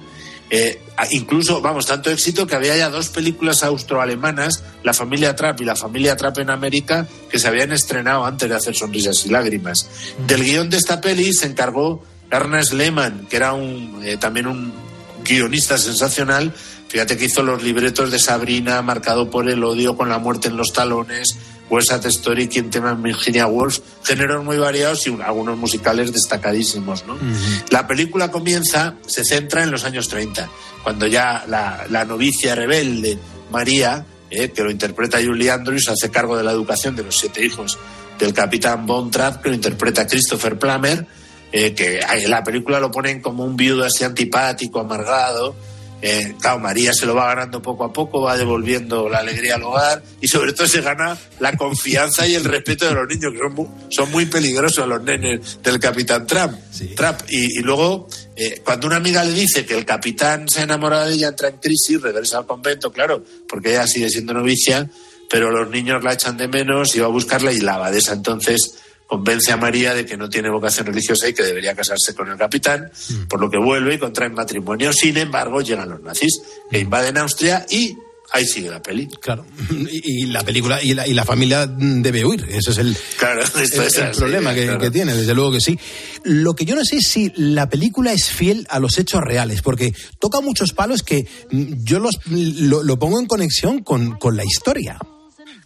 Eh, incluso, vamos, tanto éxito que había ya dos películas austroalemanas, La familia Trapp y La familia Trapp en América, que se habían estrenado antes de hacer Sonrisas y Lágrimas. Del guion de esta peli se encargó Ernest Lehmann, que era un, eh, también un guionista sensacional. Fíjate que hizo los libretos de Sabrina, Marcado por el odio, Con la muerte en los talones, West Side Story, Quien tema Virginia Woolf, géneros muy variados y un- algunos musicales destacadísimos, ¿no? La película comienza, se centra en los años 30, cuando ya la, la novicia rebelde María, eh, que lo interpreta Julie Andrews, hace cargo de la educación de los siete hijos del capitán Von Trapp, que lo interpreta Christopher Plummer, eh, que en la película lo ponen como un viudo así antipático, amargado. Eh, claro, María se lo va ganando poco a poco, va devolviendo la alegría al hogar y sobre todo se gana la confianza y el respeto de los niños, que son muy, son muy peligrosos los nenes del capitán Trump. Trapp. Y, y luego, eh, cuando una amiga le dice que el capitán se ha enamorado de ella, entra en crisis, regresa al convento, claro, porque ella sigue siendo novicia, pero los niños la echan de menos y va a buscarla y la abadesa entonces convence a María de que no tiene vocación religiosa y que debería casarse con el capitán, por lo que vuelve y contrae matrimonio. Sin embargo, llegan los nazis que invaden Austria y ahí sigue la peli. Claro. Y, y la película y la, y la familia debe huir. Ese es el, Claro, esto el- es el así, problema que, claro. que tiene, desde luego que sí. Lo que yo no sé es si la película es fiel a los hechos reales, porque toca muchos palos que mm, yo los, lo, lo pongo en conexión con, con la historia.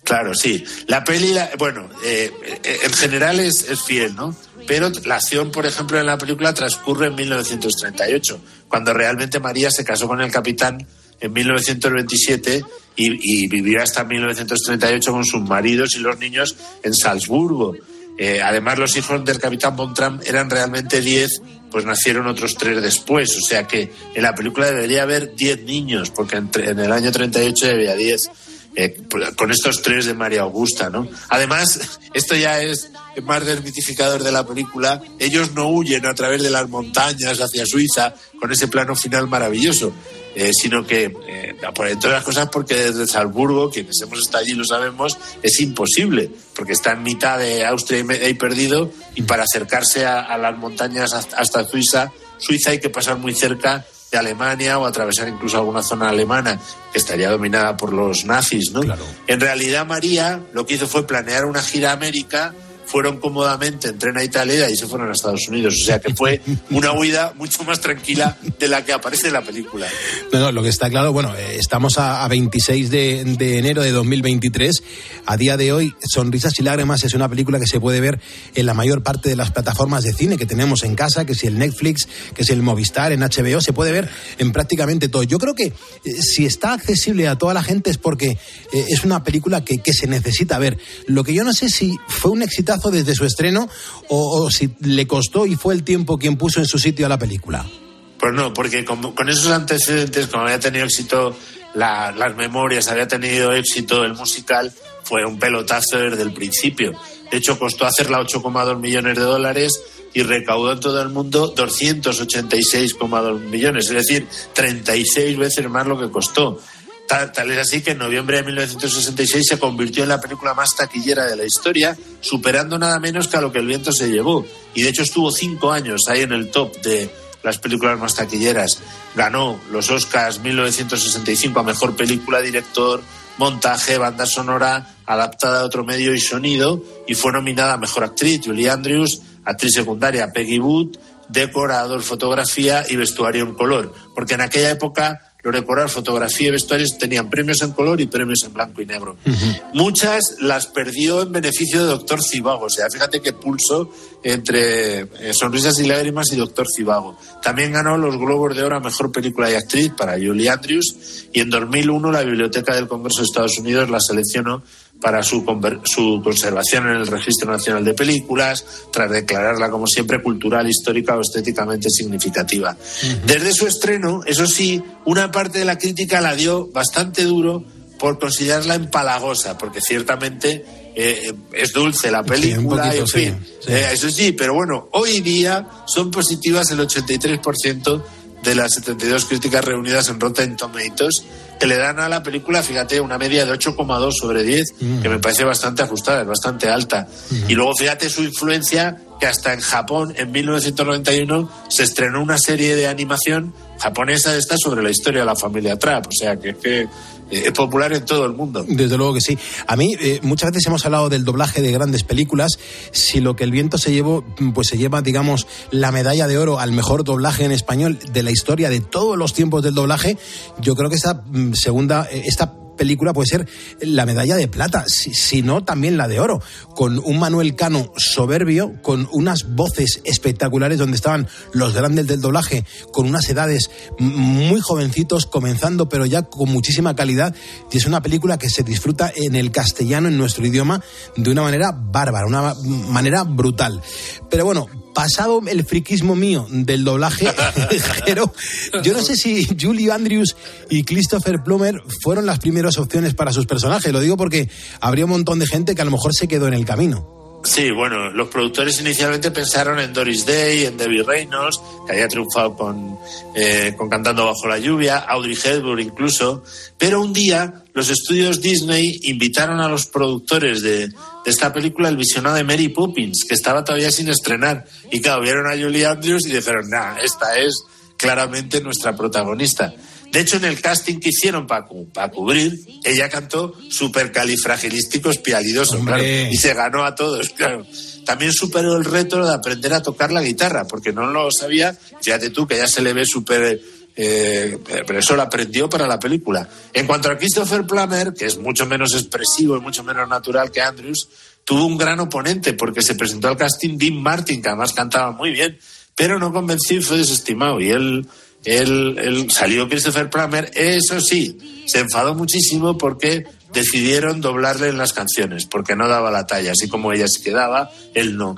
Claro, sí. La peli, la- bueno, eh, eh, en general es, es fiel, ¿no? Pero la acción, por ejemplo, en la película transcurre en 1938, cuando realmente María se casó con el capitán en 1927 y, y vivió hasta 1938 con sus maridos y los niños en Salzburgo. Eh, además, los hijos del capitán Bontram eran realmente 10, pues nacieron otros tres después. O sea que en la película debería haber 10 niños, porque entre- en el año 38 había 10 eh, con estos tres de María Augusta, ¿no? Además, esto ya es más desmitificador de la película. Ellos no huyen a través de las montañas hacia Suiza con ese plano final maravilloso, eh, sino que, eh, por entre otras cosas, porque desde Salzburgo, quienes hemos estado allí lo sabemos, es imposible, porque está en mitad de Austria y ahí perdido, y para acercarse a, a las montañas hasta, hasta Suiza, Suiza hay que pasar muy cerca de Alemania o atravesar incluso alguna zona alemana que estaría dominada por los nazis, ¿no? En realidad María lo que hizo fue planear una gira a América, fueron cómodamente en tren a Italia y se fueron a Estados Unidos, o sea que fue una huida mucho más tranquila de la que aparece en la película. No, no, lo que está claro, bueno, eh, estamos a, a 26 de, de enero de 2023. A día de hoy, Sonrisas y Lágrimas es una película que se puede ver en la mayor parte de las plataformas de cine que tenemos en casa, que si el Netflix, que si el Movistar, en HBO, se puede ver en prácticamente todo. Yo creo que eh, si está accesible a toda la gente es porque eh, es una película que, que se necesita ver. Lo que yo no sé si fue un exitazo desde su estreno o, si le costó y fue el tiempo quien puso en su sitio a la película. Pues no, porque con, con esos antecedentes, como había tenido éxito la- las memorias, había tenido éxito el musical, fue un pelotazo desde el principio. De hecho, costó hacerla 8,2 millones de dólares y recaudó en todo el mundo 286,2 millones, es decir, 36 veces más lo que costó. Tal, es así que en noviembre de 1966 se convirtió en la película más taquillera de la historia, superando nada menos que a lo que el viento se llevó. Y de hecho estuvo cinco años ahí en el top de las películas más taquilleras. Ganó los Oscars 1965 a Mejor Película, Director, Montaje, Banda Sonora, Adaptada a otro medio y sonido, y fue nominada a Mejor Actriz, Julie Andrews, Actriz Secundaria, Peggy Wood, Decorador, Fotografía y Vestuario en Color. Porque en aquella época lo decorar, fotografía y vestuarios tenían premios en color y premios en blanco y negro. Muchas las perdió en beneficio de Doctor Cibago. O sea, fíjate qué pulso entre eh, Sonrisas y Lágrimas y Doctor Cibago. También ganó los Globos de Oro a Mejor Película y Actriz para Julie Andrews y en 2001 la Biblioteca del Congreso de Estados Unidos la seleccionó para su, su conservación en el Registro Nacional de Películas, tras declararla como siempre cultural, histórica o estéticamente significativa. Desde su estreno, eso sí, una parte de la crítica la dio bastante duro por considerarla empalagosa, porque ciertamente eh, es dulce la película, poquito, en sí, fin, eh, eso sí, pero bueno, hoy día son positivas el 83% de las 72 críticas reunidas en Rotten Tomatoes, que le dan a la película, fíjate, una media de 8,2 sobre 10, que me parece bastante ajustada, es bastante alta. Y luego fíjate su influencia, que hasta en Japón, en 1991, se estrenó una serie de animación japonesa de esta sobre la historia de la familia Trapp, o sea, que, eh, es popular en todo el mundo. Desde luego que sí. A mí, eh, muchas veces hemos hablado del doblaje de grandes películas. Si lo que el viento se llevó, pues se lleva, digamos, la medalla de oro al mejor doblaje en español de la historia de todos los tiempos del doblaje, yo creo que esta mm, segunda, eh, esta película puede ser la medalla de plata, si, no también la de oro, con un Manuel Cano soberbio, con unas voces espectaculares donde estaban los grandes del doblaje, con unas edades muy jovencitos, comenzando, pero ya con muchísima calidad. Y es una película que se disfruta en el castellano, en nuestro idioma, de una manera bárbara, una manera brutal. Pero bueno, pasado el friquismo mío del doblaje, pero yo no sé si Julie Andrews y Christopher Plummer fueron las primeras opciones para sus personajes. Lo digo porque habría un montón de gente que a lo mejor se quedó en el camino. Sí, bueno, los productores inicialmente pensaron en Doris Day, en Debbie Reynolds, que había triunfado con, eh, con Cantando bajo la lluvia, Audrey Hepburn incluso, pero un día los estudios Disney invitaron a los productores de, de esta película el visionado de Mary Poppins, que estaba todavía sin estrenar, y claro, vieron a Julie Andrews y dijeron, nah, esta es claramente nuestra protagonista. De hecho, en el casting que hicieron para cubrir, ella cantó supercalifragilísticos pialidosos, Hombre. claro, y se ganó a todos, claro. También superó el reto de aprender a tocar la guitarra, porque no lo sabía. Fíjate tú que ya se le ve súper. eh, pero eso lo aprendió para la película. En cuanto a Christopher Plummer, que es mucho menos expresivo y mucho menos natural que Andrews, tuvo un gran oponente porque se presentó al casting Dean Martin, que además cantaba muy bien, pero no convenció y fue desestimado. Y él, él, salió Christopher Plummer, eso sí, se enfadó muchísimo porque decidieron doblarle en las canciones, porque no daba la talla, así como ella se quedaba, él no.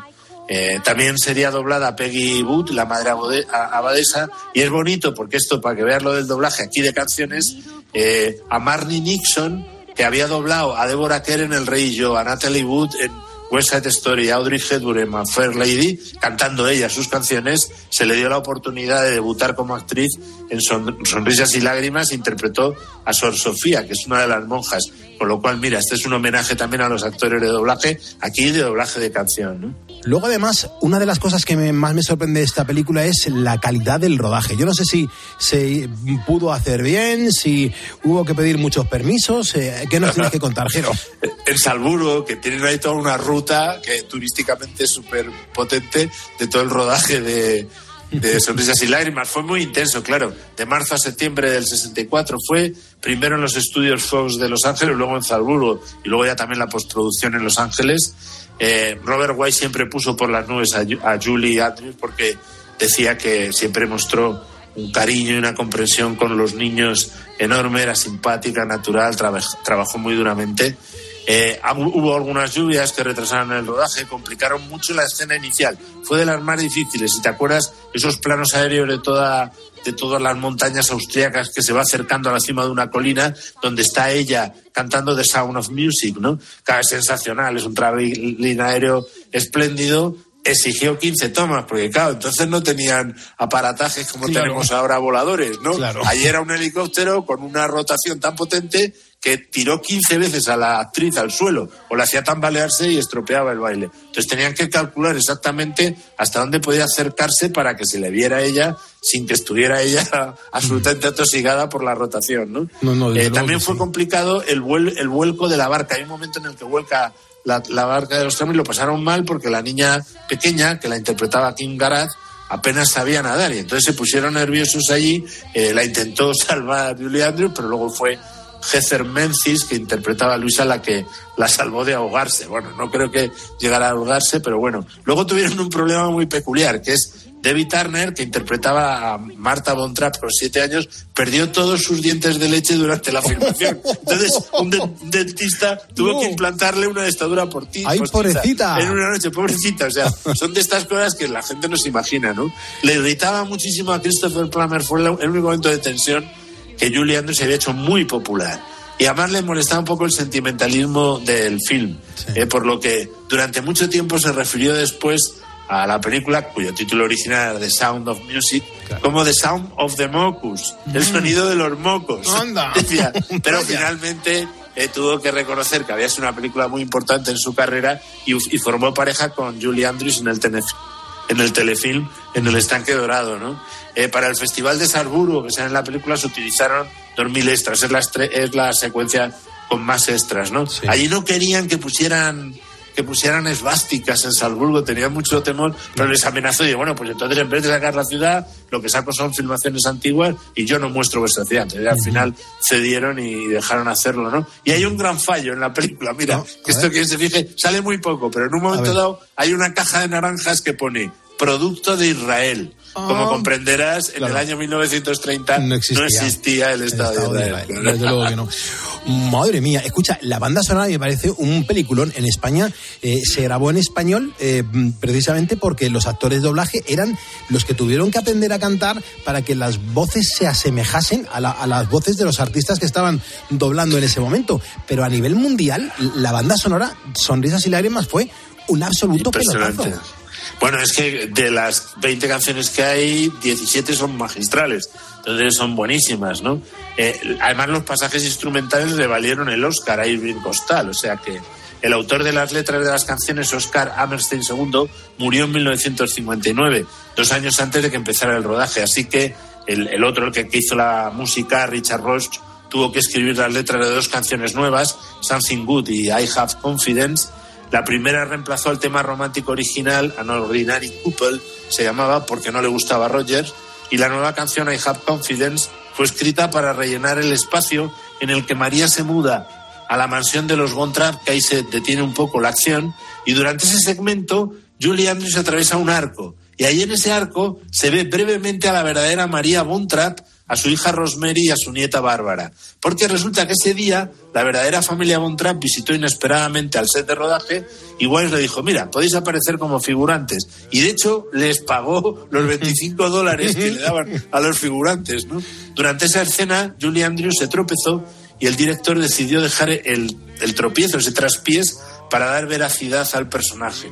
Eh, también sería doblada Peggy Wood, la madre abadesa, y es bonito porque esto, para que veas lo del doblaje aquí de canciones, eh, a Marnie Nixon, que había doblado a Deborah Kerr en El Rey y yo, a Natalie Wood en West Side Story, Audrey Hepburn Fair Lady, cantando ella sus canciones, se le dio la oportunidad de debutar como actriz en Son- Sonrisas y Lágrimas, interpretó a Sor Sofía, que es una de las monjas, con lo cual, mira, este es un homenaje también a los actores de doblaje, aquí de doblaje de canción, ¿no? Luego, además, una de las cosas que me- más me sorprende de esta película es la calidad del rodaje. Yo no sé si se pudo hacer bien, si hubo que pedir muchos permisos. eh, ¿Qué nos tienes que contar, Jero? en Salzburgo, que tienen ahí toda una ruta que turísticamente es súper potente de todo el rodaje de, de Sonrisas y Lágrimas. Fue muy intenso, claro. De marzo a septiembre del 64 fue primero en los estudios Fox de Los Ángeles, luego en Salzburgo y luego ya también la postproducción en Los Ángeles. Eh, Robert White siempre puso por las nubes a, a Julie Andrews porque decía que siempre mostró un cariño y una comprensión con los niños enorme, era simpática, natural, traba- trabajó muy duramente. Eh, hubo algunas lluvias que retrasaron el rodaje, complicaron mucho la escena inicial. Fue de las más difíciles. Si te acuerdas, esos planos aéreos de toda de todas las montañas austríacas que se va acercando a la cima de una colina donde está ella cantando The Sound of Music, ¿no? Cada sensacional, es un travelín aéreo espléndido. Exigió 15 tomas, porque claro, entonces no tenían aparatajes como Claro. tenemos ahora voladores, ¿no? Claro. Ahí era un helicóptero con una rotación tan potente que tiró 15 veces a la actriz al suelo o la hacía tambalearse y estropeaba el baile. Entonces tenían que calcular exactamente hasta dónde podía acercarse para que se le viera a ella sin que estuviera ella absolutamente atosigada por la rotación, ¿no? No, no, Eh, también fue sí. complicado el, vuel- el vuelco de la barca. Hay un momento en el que vuelca la, la barca de los tramos y lo pasaron mal porque la niña pequeña, que la interpretaba Kim Garat, apenas sabía nadar y entonces se pusieron nerviosos allí. eh, la intentó salvar Julie Andrews, pero luego fue Heather Menzies, que interpretaba a Luisa, la que la salvó de ahogarse. Bueno, no creo que llegara a ahogarse, pero bueno. Luego tuvieron un problema muy peculiar, que es Debbie Turner, que interpretaba a Marta Von Trapp por siete años, perdió todos sus dientes de leche durante la filmación. Entonces, un, de- un dentista tuvo No. que implantarle una destadura por ti. ¡Ay, pobrecita! En una noche, pobrecita. O sea, son de estas cosas que la gente no se imagina, ¿no? Le irritaba muchísimo a Christopher Plummer, fue el único momento de tensión que Julie Andrews se había hecho muy popular. Y además le molestaba un poco el sentimentalismo del film, eh, por lo que durante mucho tiempo se refirió después a la película, cuyo título original era The Sound of Music, como The Sound of the Mocus, el sonido de los mocos. Anda. Decía, pero finalmente eh, tuvo que reconocer que había sido una película muy importante en su carrera y, y formó pareja con Julie Andrews en el, tenef- en el telefilm En el Estanque Dorado. ¿no? Eh, para el Festival de Salzburgo, que sale en la película, se utilizaron 2.000 extras. Es la, es la secuencia con más extras. ¿no? Allí no querían que pusieran que pusieran esvásticas en Salzburgo, tenían mucho temor, pero les amenazó y digo, bueno, pues entonces en vez de sacar la ciudad, lo que saco son filmaciones antiguas y yo no muestro vuestra ciudad. Entonces, al final cedieron y dejaron hacerlo, ¿no? Y hay un gran fallo en la película, mira, que esto quien se fije, sale muy poco, pero en un momento dado hay una caja de naranjas que pone producto de Israel. Como Ah. comprenderás, en el año 1930 no existía, el Estado, de Israel. Desde luego que no. Madre mía, escucha, la banda sonora me parece un peliculón. En España eh, se grabó en español eh, precisamente porque los actores de doblaje eran los que tuvieron que aprender a cantar para que las voces se asemejasen a, la- a las voces de los artistas que estaban doblando en ese momento. Pero a nivel mundial, la banda sonora, Sonrisas y Lágrimas, fue un absoluto pelotazo. Bueno, es que de las 20 canciones que hay, 17 son magistrales. Entonces son buenísimas, ¿no? Eh, además, los pasajes instrumentales le valieron el Oscar a Irving Costal. O sea que el autor de las letras de las canciones, Oscar Hammerstein II, murió en 1959, dos años antes de que empezara el rodaje. Así que el, otro, el que, hizo la música, Richard Roach, tuvo que escribir las letras de dos canciones nuevas, Something Good y I Have Confidence. La primera reemplazó al tema romántico original, An Ordinary Couple, se llamaba porque no le gustaba a Rogers, y la nueva canción I Have Confidence fue escrita para rellenar el espacio en el que María se muda a la mansión de los Von Trapp, que ahí se detiene un poco la acción, y durante ese segmento Julie Andrews atraviesa un arco, y ahí en ese arco se ve brevemente a la verdadera María Von Trapp, a su hija Rosemary y a su nieta Bárbara. Porque resulta que ese día la verdadera familia Von Trapp visitó inesperadamente al set de rodaje y Wise le dijo, mira, podéis aparecer como figurantes. Y de hecho les pagó los 25 dólares que le daban a los figurantes. ¿no? Durante esa escena, Julie Andrews se tropezó y el director decidió dejar el, el tropiezo, ese traspiés, para dar veracidad al personaje.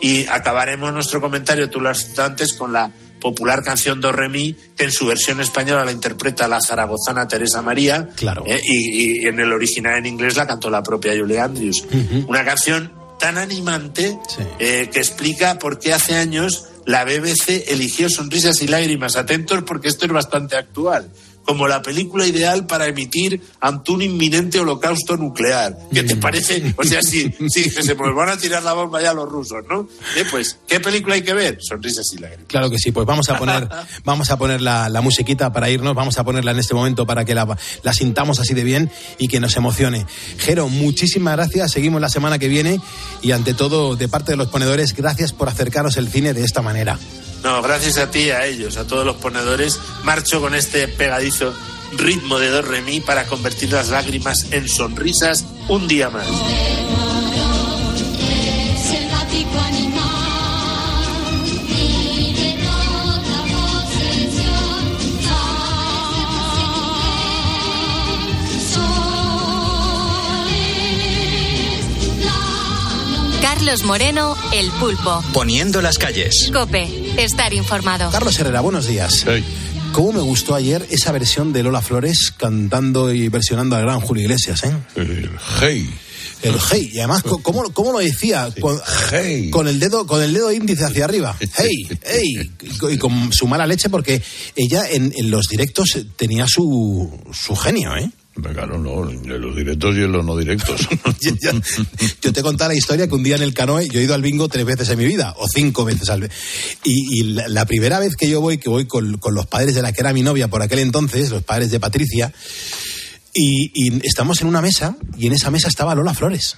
Y acabaremos nuestro comentario, tú lo has citado antes, con la popular canción Do Re Mi, que en su versión española la interpreta la zaragozana Teresa María. Claro. eh, y, y en el original en inglés la cantó la propia Julie Andrews. Una canción tan animante eh, que explica por qué hace años la BBC eligió Sonrisas y Lágrimas. Atentos porque esto es bastante actual. Como la película ideal para emitir ante un inminente holocausto nuclear. ¿Qué te parece? O sea, sí, sí, que se nos van a tirar la bomba ya los rusos, ¿no? Eh, pues, ¿qué película hay que ver? Sonrisas y lágrimas. Claro que sí, pues vamos a poner, vamos a poner la, la musiquita para irnos, vamos a ponerla en este momento para que la, la sintamos así de bien y que nos emocione. Jero, muchísimas gracias, seguimos la semana que viene y ante todo, de parte de los ponedores, gracias por acercaros el cine de esta manera. No, gracias a ti, a ellos, a todos los ponedores. Marcho con este pegadizo ritmo de do re mi para convertir las lágrimas en sonrisas un día más. Y Carlos Moreno, El Pulpo. Poniendo las calles. Cope, estar informado. Carlos Herrera, buenos días. ¿Cómo me gustó ayer esa versión de Lola Flores cantando y versionando al gran Julio Iglesias, eh? El hey. El hey, y además, ¿cómo, cómo lo decía? Con, con el dedo con el dedo índice hacia arriba. Hey, hey. Y con- Y con su mala leche, porque ella en, en los directos tenía su, su genio, ¿eh? Claro, no, en los directos y en los no directos. Yo te contado la historia que un día en el canoe yo he ido al bingo tres veces en mi vida, o cinco veces al Y, y la, la primera vez que yo voy, que voy con, con los padres de la que era mi novia por aquel entonces, los padres de Patricia, y, y estamos en una mesa, y en esa mesa estaba Lola Flores.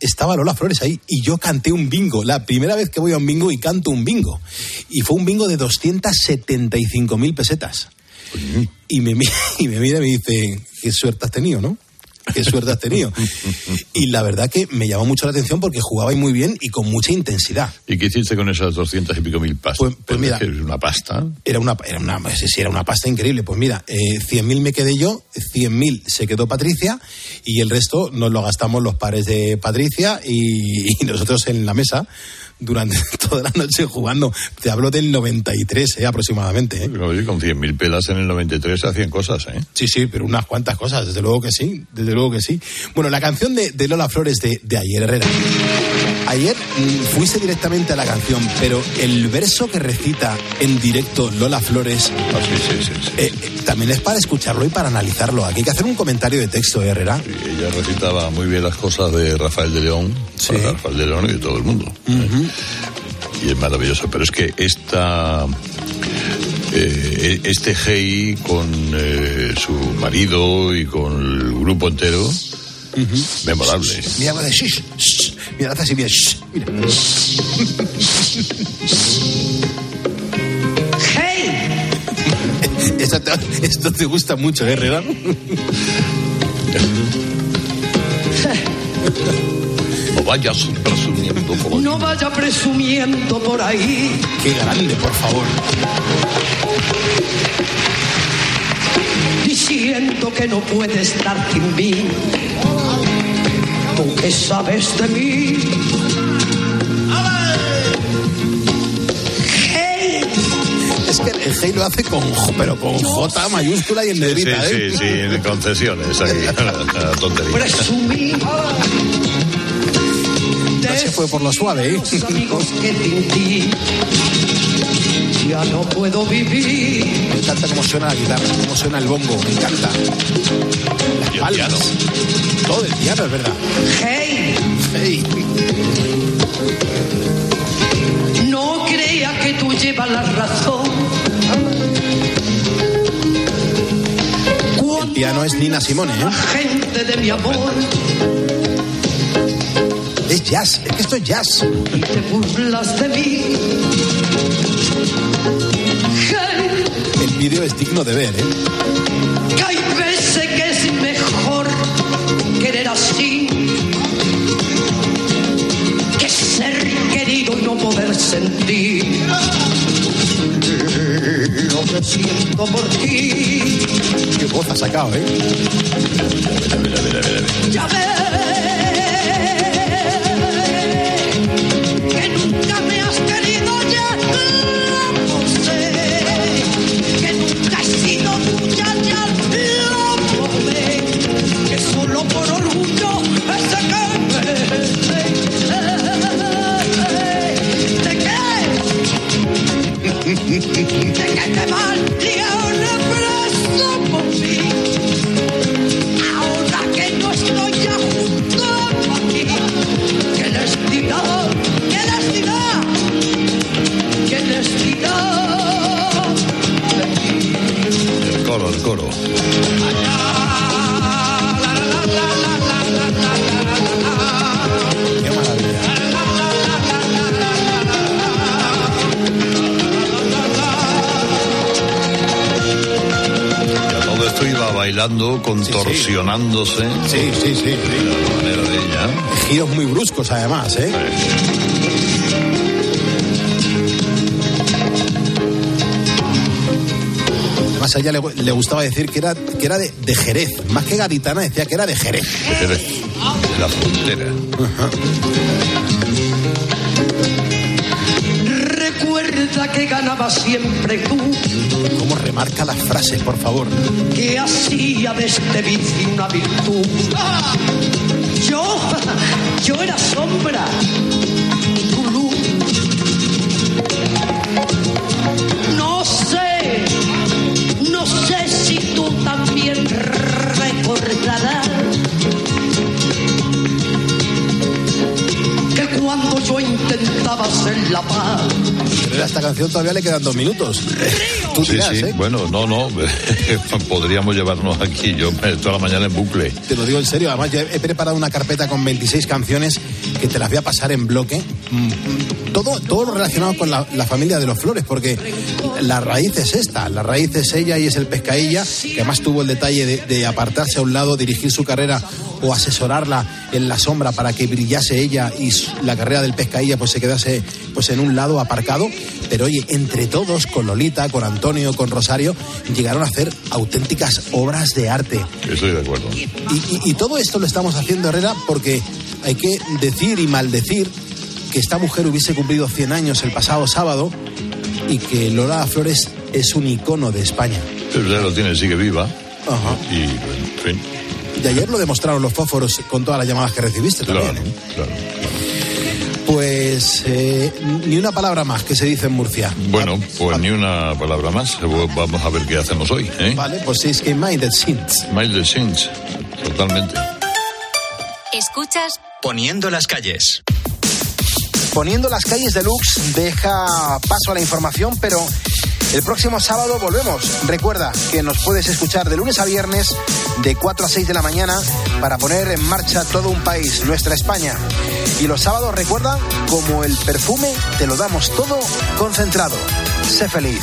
Estaba Lola Flores ahí y yo canté un bingo. La primera vez que voy a un bingo y canto un bingo. Y fue un bingo de 275 mil pesetas. Y me, y me mira y me dice, qué suerte has tenido, ¿no? Qué suerte has tenido. Y la verdad que me llamó mucho la atención porque jugaba muy bien y con mucha intensidad. ¿Y qué hiciste con esas doscientas y pico mil pastas? pues mira. Es una pasta. Era una, era una, era una pasta increíble. Pues mira, eh, 100.000 me quedé yo, 100.000 se quedó Patricia y el resto nos lo gastamos los pares de Patricia y, y nosotros en la mesa durante toda la noche jugando. Te hablo del 93 eh, aproximadamente. ¿eh? Pero, con cien mil pelas en el 93 se hacían cosas, ¿eh? Sí, sí, pero unas cuantas cosas, desde luego que sí, desde luego que sí. Bueno, la canción de, de Lola Flores de, de ayer, Herrera. Ayer mm, fuiste directamente a la canción, pero el verso que recita en directo Lola Flores Ah, eh, eh, también es para escucharlo y para analizarlo. Aquí hay que hacer un comentario de texto, ¿eh, Herrera. Ella recitaba muy bien las cosas de Rafael de León, para Rafael de León y de todo el mundo. Y es maravilloso. Pero es que esta. eh, este Hey con eh, su marido y con el grupo entero, memorable. Mira, vale, shh, shh. mira, hace así, mira, shh, mira. Esto te, esto te gusta mucho, ¿eh, Herrera? No vayas presumiendo por ahí. No vaya presumiendo por ahí. Qué grande, por favor. Diciendo que no puede estar sin mí. ¿Tú qué sabes de mí? Hey, Es que el Hey lo hace con J, pero con J mayúscula y en Sí, negrita, ¿eh? sí, sí, en concesiones ahí. Tontería. presumí No se fue por lo suave, ¿eh? amigos que ya no puedo vivir. Me encanta cómo suena la guitarra, cómo suena el bombo, me encanta. Las palmas. Todo el piano, es verdad. Hey, Hey. no crea que tú llevas la razón. El piano es Nina Simone, ¿eh? Gente de mi amor, Es jazz, es que esto es jazz. y te burlas de mí. El vídeo es digno de ver, ¿eh? que hay veces que es mejor querer así que ser querido y no poder sentir lo que siento por ti. Qué voz ha sacado, ¿eh? Ya ves me bailando, contorsionándose. Sí, sí, sí. De la manera de ella. Giros muy bruscos, además, ¿eh? Además, a ella le, le gustaba decir que era, que era de, de Jerez. Más que gaditana, decía que era de Jerez. De Jerez, de la frontera. la que ganaba siempre tú. ¿Cómo remarca las frases, por favor? Que hacía de este vicio una virtud. ¡Ah! Yo, yo era sombra. Tu. No sé, no sé si tú también recordarás. que Cuando yo intentaba ser la paz a esta canción todavía le quedan dos minutos. Tú Sí, dirás, sí. ¿eh? Bueno, no, no. Podríamos llevarnos aquí yo toda la mañana en bucle. Te lo digo en serio, además yo he preparado una carpeta con 26 canciones que te las voy a pasar en bloque. Mm, Todo, todo lo relacionado con la, la familia de los Flores, porque la raíz es esta, la raíz es ella y es el pescailla, que además tuvo el detalle de, de apartarse a un lado, dirigir su carrera o asesorarla en la sombra para que brillase ella y la carrera del pescailla pues se quedase pues en un lado aparcado. Pero oye, entre todos, con Lolita, con Antonio, con Rosario, llegaron a hacer auténticas obras de arte. Estoy de acuerdo. Y, y- y todo esto lo estamos haciendo, Herrera, porque hay que decir y maldecir que esta mujer hubiese cumplido 100 años el pasado sábado y que Lola Flores es un icono de España. Pero ya lo tiene, sigue viva. Ajá. Y, en fin, Y ayer lo demostraron los fósforos con todas las llamadas que recibiste también. claro, ¿eh? claro. Pues eh, ni una palabra más que se dice en Murcia. Bueno, pues ni una palabra más. Vamos a ver qué hacemos hoy. ¿eh? Vale, pues es que Minded Sins. Miles Sins, totalmente. Escuchas Poniendo las calles. Poniendo las calles deluxe deja paso a la información, pero el próximo sábado volvemos. Recuerda que nos puedes escuchar de lunes a viernes de 4 a 6 de la mañana para poner en marcha todo un país, nuestra España. Y los sábados recuerda, como el perfume, te lo damos todo concentrado. Sé feliz.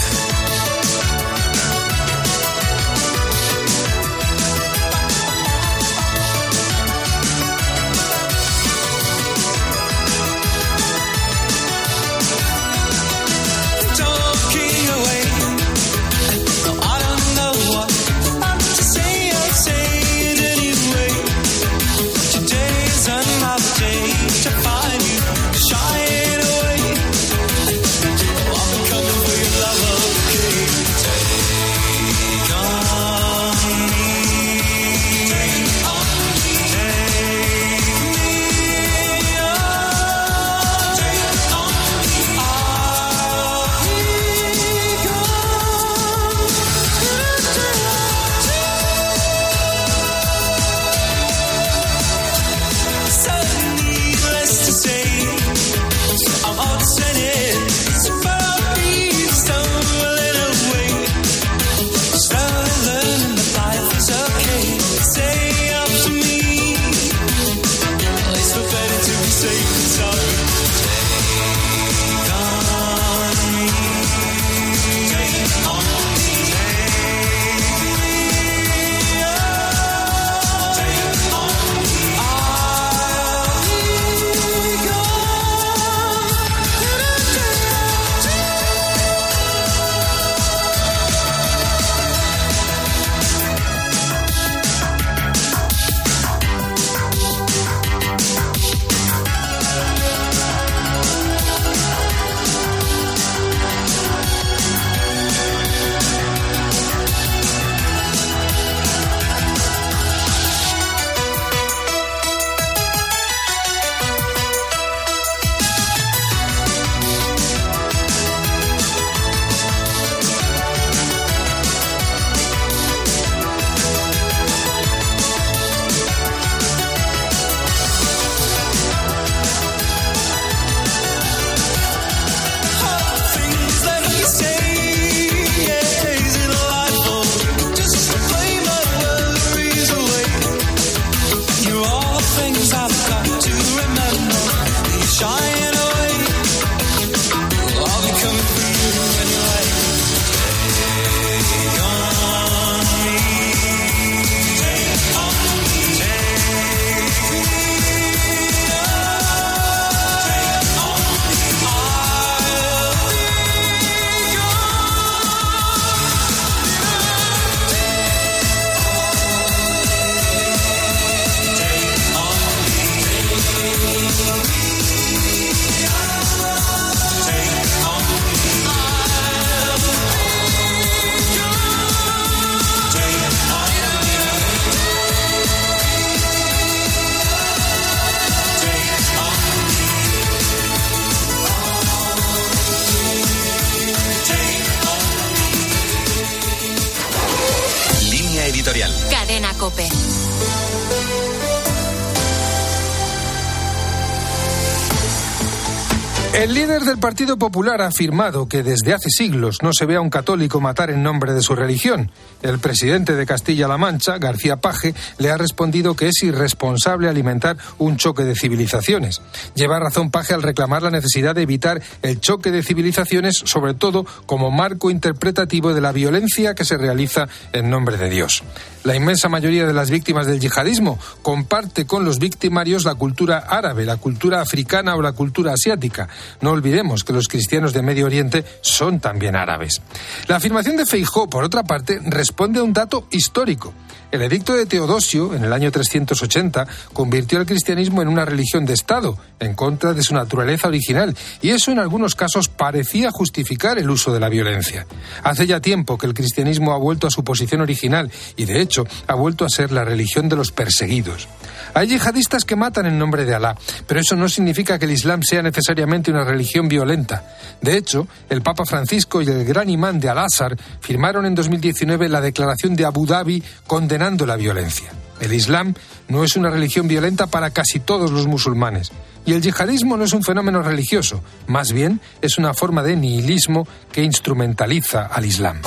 El líder del Partido Popular ha afirmado que desde hace siglos no se ve a un católico matar en nombre de su religión. El presidente de Castilla-La Mancha, García Paje, le ha respondido que es irresponsable alimentar un choque de civilizaciones. Lleva razón Paje al reclamar la necesidad de evitar el choque de civilizaciones, sobre todo como marco interpretativo de la violencia que se realiza en nombre de Dios. La inmensa mayoría de las víctimas del yihadismo comparte con los victimarios la cultura árabe, la cultura africana o la cultura asiática. No olvidemos que los cristianos de Medio Oriente son también árabes. La afirmación de Feijó, por otra parte, responde a un dato histórico. El edicto de Teodosio, en el año 380, convirtió al cristianismo en una religión de Estado, en contra de su naturaleza original, y eso en algunos casos parecía justificar el uso de la violencia. Hace ya tiempo que el cristianismo ha vuelto a su posición original y, de hecho, ha vuelto a ser la religión de los perseguidos. Hay yihadistas que matan en nombre de Alá, pero eso no significa que el Islam sea necesariamente una religión violenta. De hecho, el Papa Francisco y el gran imán de Al-Azhar firmaron en 2019 la declaración de Abu Dhabi condenando la violencia. El Islam no es una religión violenta para casi todos los musulmanes. Y el yihadismo no es un fenómeno religioso, más bien es una forma de nihilismo que instrumentaliza al Islam.